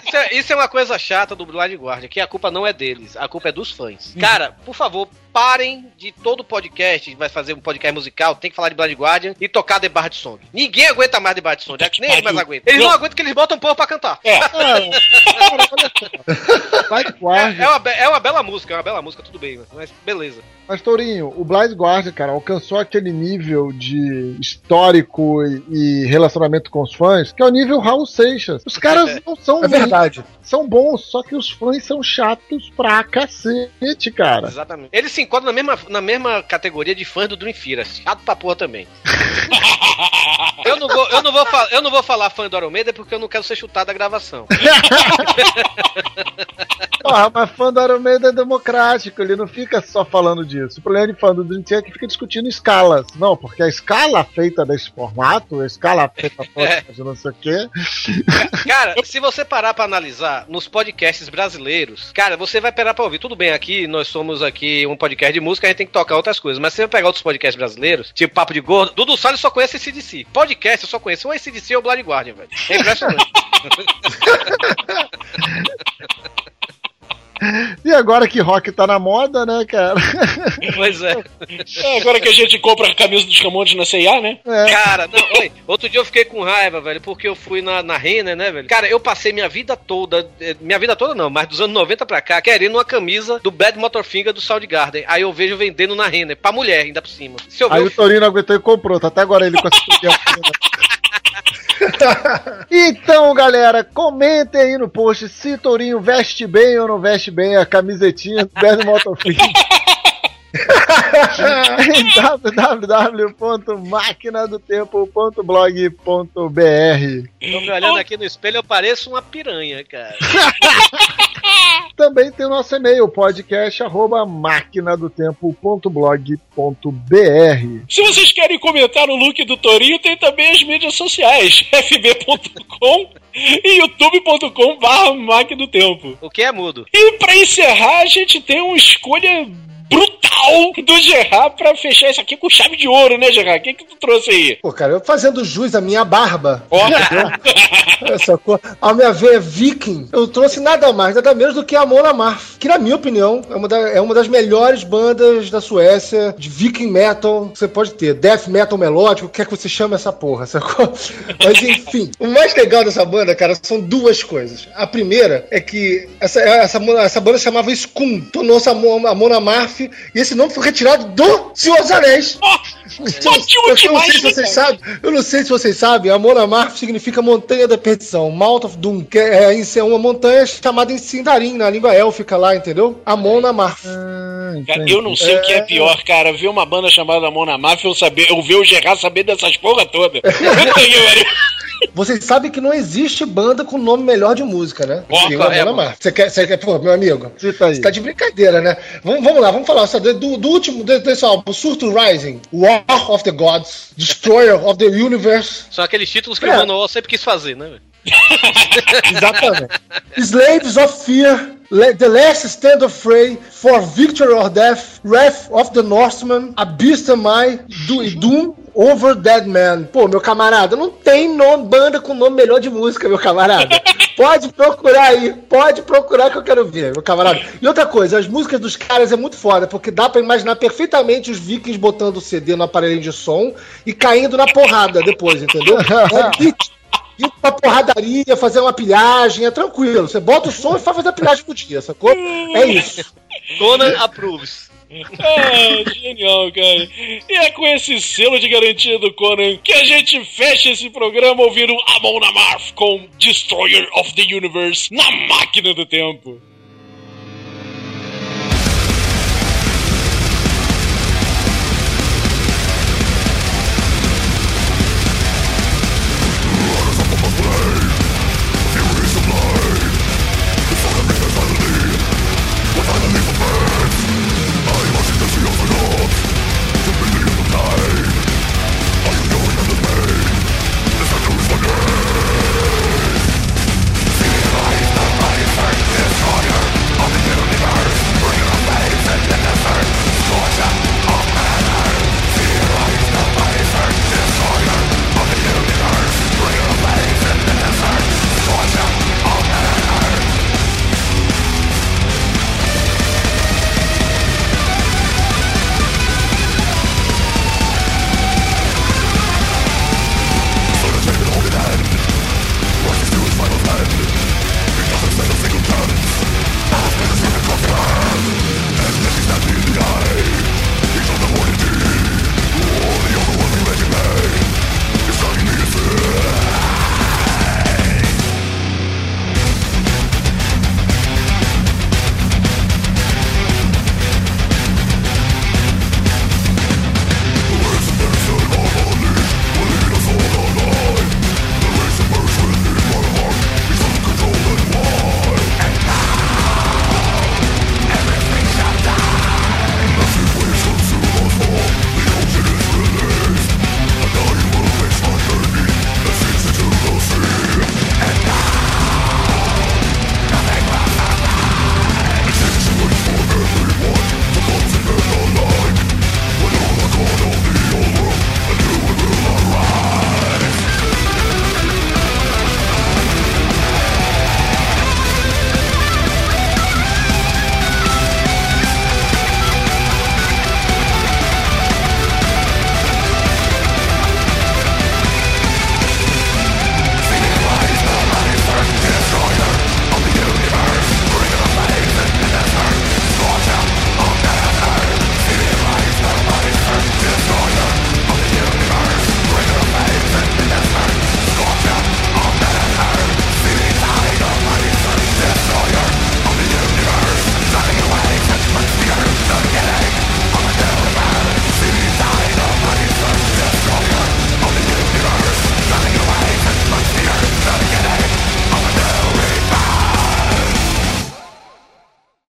Isso é, isso é uma coisa chata do Blind Guardian, que a culpa não é deles, a culpa é dos fãs. Cara, por favor, parem de todo podcast, vai fazer um podcast musical, tem que falar de Blind Guardian e tocar The Bard Song. Ninguém aguenta mais The Bard Song, já que nem eles mais aguentam. Eles não aguentam que eles botam um povo pra cantar. É. É, é uma, é uma bela música, é uma bela música, tudo bem, mas beleza. Mas, Tourinho, o Blind Guardian, cara, alcançou aquele nível de histórico e, relacionamento com os fãs, que é o nível Raul Seixas. Os caras não são É verdade. são bons, só que os fãs são chatos pra cacete, cara. Exatamente. Eles se enquadram na mesma, na mesma categoria de fãs do Dream Theater, chato pra porra também. Eu não vou, eu não vou, eu não vou falar fã do Maiden porque eu não quero ser chutado da gravação. Porra, mas fã do Maiden é democrático, ele não fica só falando disso. O problema de fã do Dream Theater é que fica discutindo escalas. Não, porque a escala feita desse formato, a escala feita É. de não sei o quê. Cara, se você parar pra analisar nos podcasts brasileiros, cara, você vai parar pra ouvir. Tudo bem, aqui nós somos aqui um podcast de música, a gente tem que tocar outras coisas. Mas se você pegar outros podcasts brasileiros, tipo Papo de Gordo, Dudu Salles só conhece ACDC. Podcast eu só conheço o ACDC ou o Blood Guardian, velho. É impressionante. E agora que rock tá na moda, né, cara? pois é. É, agora que a gente compra a camisa dos Camontes na C&A, né? É. Cara, não, oi, outro dia eu fiquei com raiva, velho, porque eu fui na, na Renner, né, velho? Cara, eu passei minha vida toda, eh, minha vida toda não, mas dos anos 90 pra cá, querendo uma camisa do Bad Motorfinger do Soundgarden. Aí eu vejo vendendo na Renner, pra mulher ainda por cima. Se eu ver Aí o o Torino aguentou e comprou, tá até agora ele com essa Então, galera, comentem aí no post se Tourinho veste bem ou não veste bem a camisetinha do Bad Motofilm. Em www.maquinadotempo.blog.br Tô me olhando aqui no espelho, eu pareço uma piranha, cara. Também tem o nosso e-mail, podcast arroba maquinadotempo.blog.br Se vocês querem comentar o look do Torinho, tem também as mídias sociais, fb.com e youtube.com barra máquina do tempo. O que é mudo? E pra encerrar, a gente tem uma escolha brutal do Gerard pra fechar isso aqui com chave de ouro, né, Gerard? O que, que tu trouxe aí? Pô, cara, eu fazendo jus à minha barba. Entendeu? Sacou? A minha veia viking, eu trouxe nada mais, nada menos do que a Mona Marf, que na minha opinião é uma, da- é uma das melhores bandas da Suécia de viking metal que você pode ter. Death metal melódico, o que é que você chama essa porra, sacou? Mas enfim, o mais legal dessa banda, cara, são duas coisas. A primeira é que essa, essa, essa banda chamava Skun, tornou-se a, a Mona Marf, e esse nome foi retirado do Senhor dos Anéis. Ótimo eu não demais, sei se né, vocês sabem, eu não sei se vocês sabem, a Mona Marf significa montanha da perdição, Mount of Doom, que é, é uma montanha chamada em Sindarin, na língua élfica lá, entendeu? A Mona Marf. Cara, eu não sei o que é pior, cara. Ver uma banda chamada Mona Máfia, eu, saber, eu ver o Gerard saber dessas porra toda. Vocês sabem que não existe banda com nome melhor de música, né? Ó, Que a correto. Mona Marf. Você quer, você quer, pô, meu amigo? Você tá de brincadeira, né? Vamos, vamos lá, vamos falar só do, do último, de- desse álbum, Surto Rising, War of the Gods, Destroyer of the Universe, São aqueles títulos que É. o Manuel sempre quis fazer, né? Exatamente. Slaves of Fear, The Last Stand of Frey, For Victory or Death, Wrath of the Norseman, Abyss Am I, Do- Doom Over Dead Man. Pô, meu camarada, não tem nome, banda com nome melhor de música, meu camarada. Pode procurar aí, pode procurar que eu quero ver, meu camarada. E outra coisa, as músicas dos caras é muito foda, porque dá pra imaginar perfeitamente os vikings botando o CD no aparelho de som e caindo na porrada depois, entendeu? É beat ir pra porradaria, fazer uma pilhagem, é tranquilo. Você bota o som e faz fazer a pilhagem no dia, sacou? É isso. Conan approves. Ah, genial, cara. E é com esse selo de garantia do Conan que a gente fecha esse programa ouvindo Amon Amarth com Destroyer of the Universe na máquina do tempo.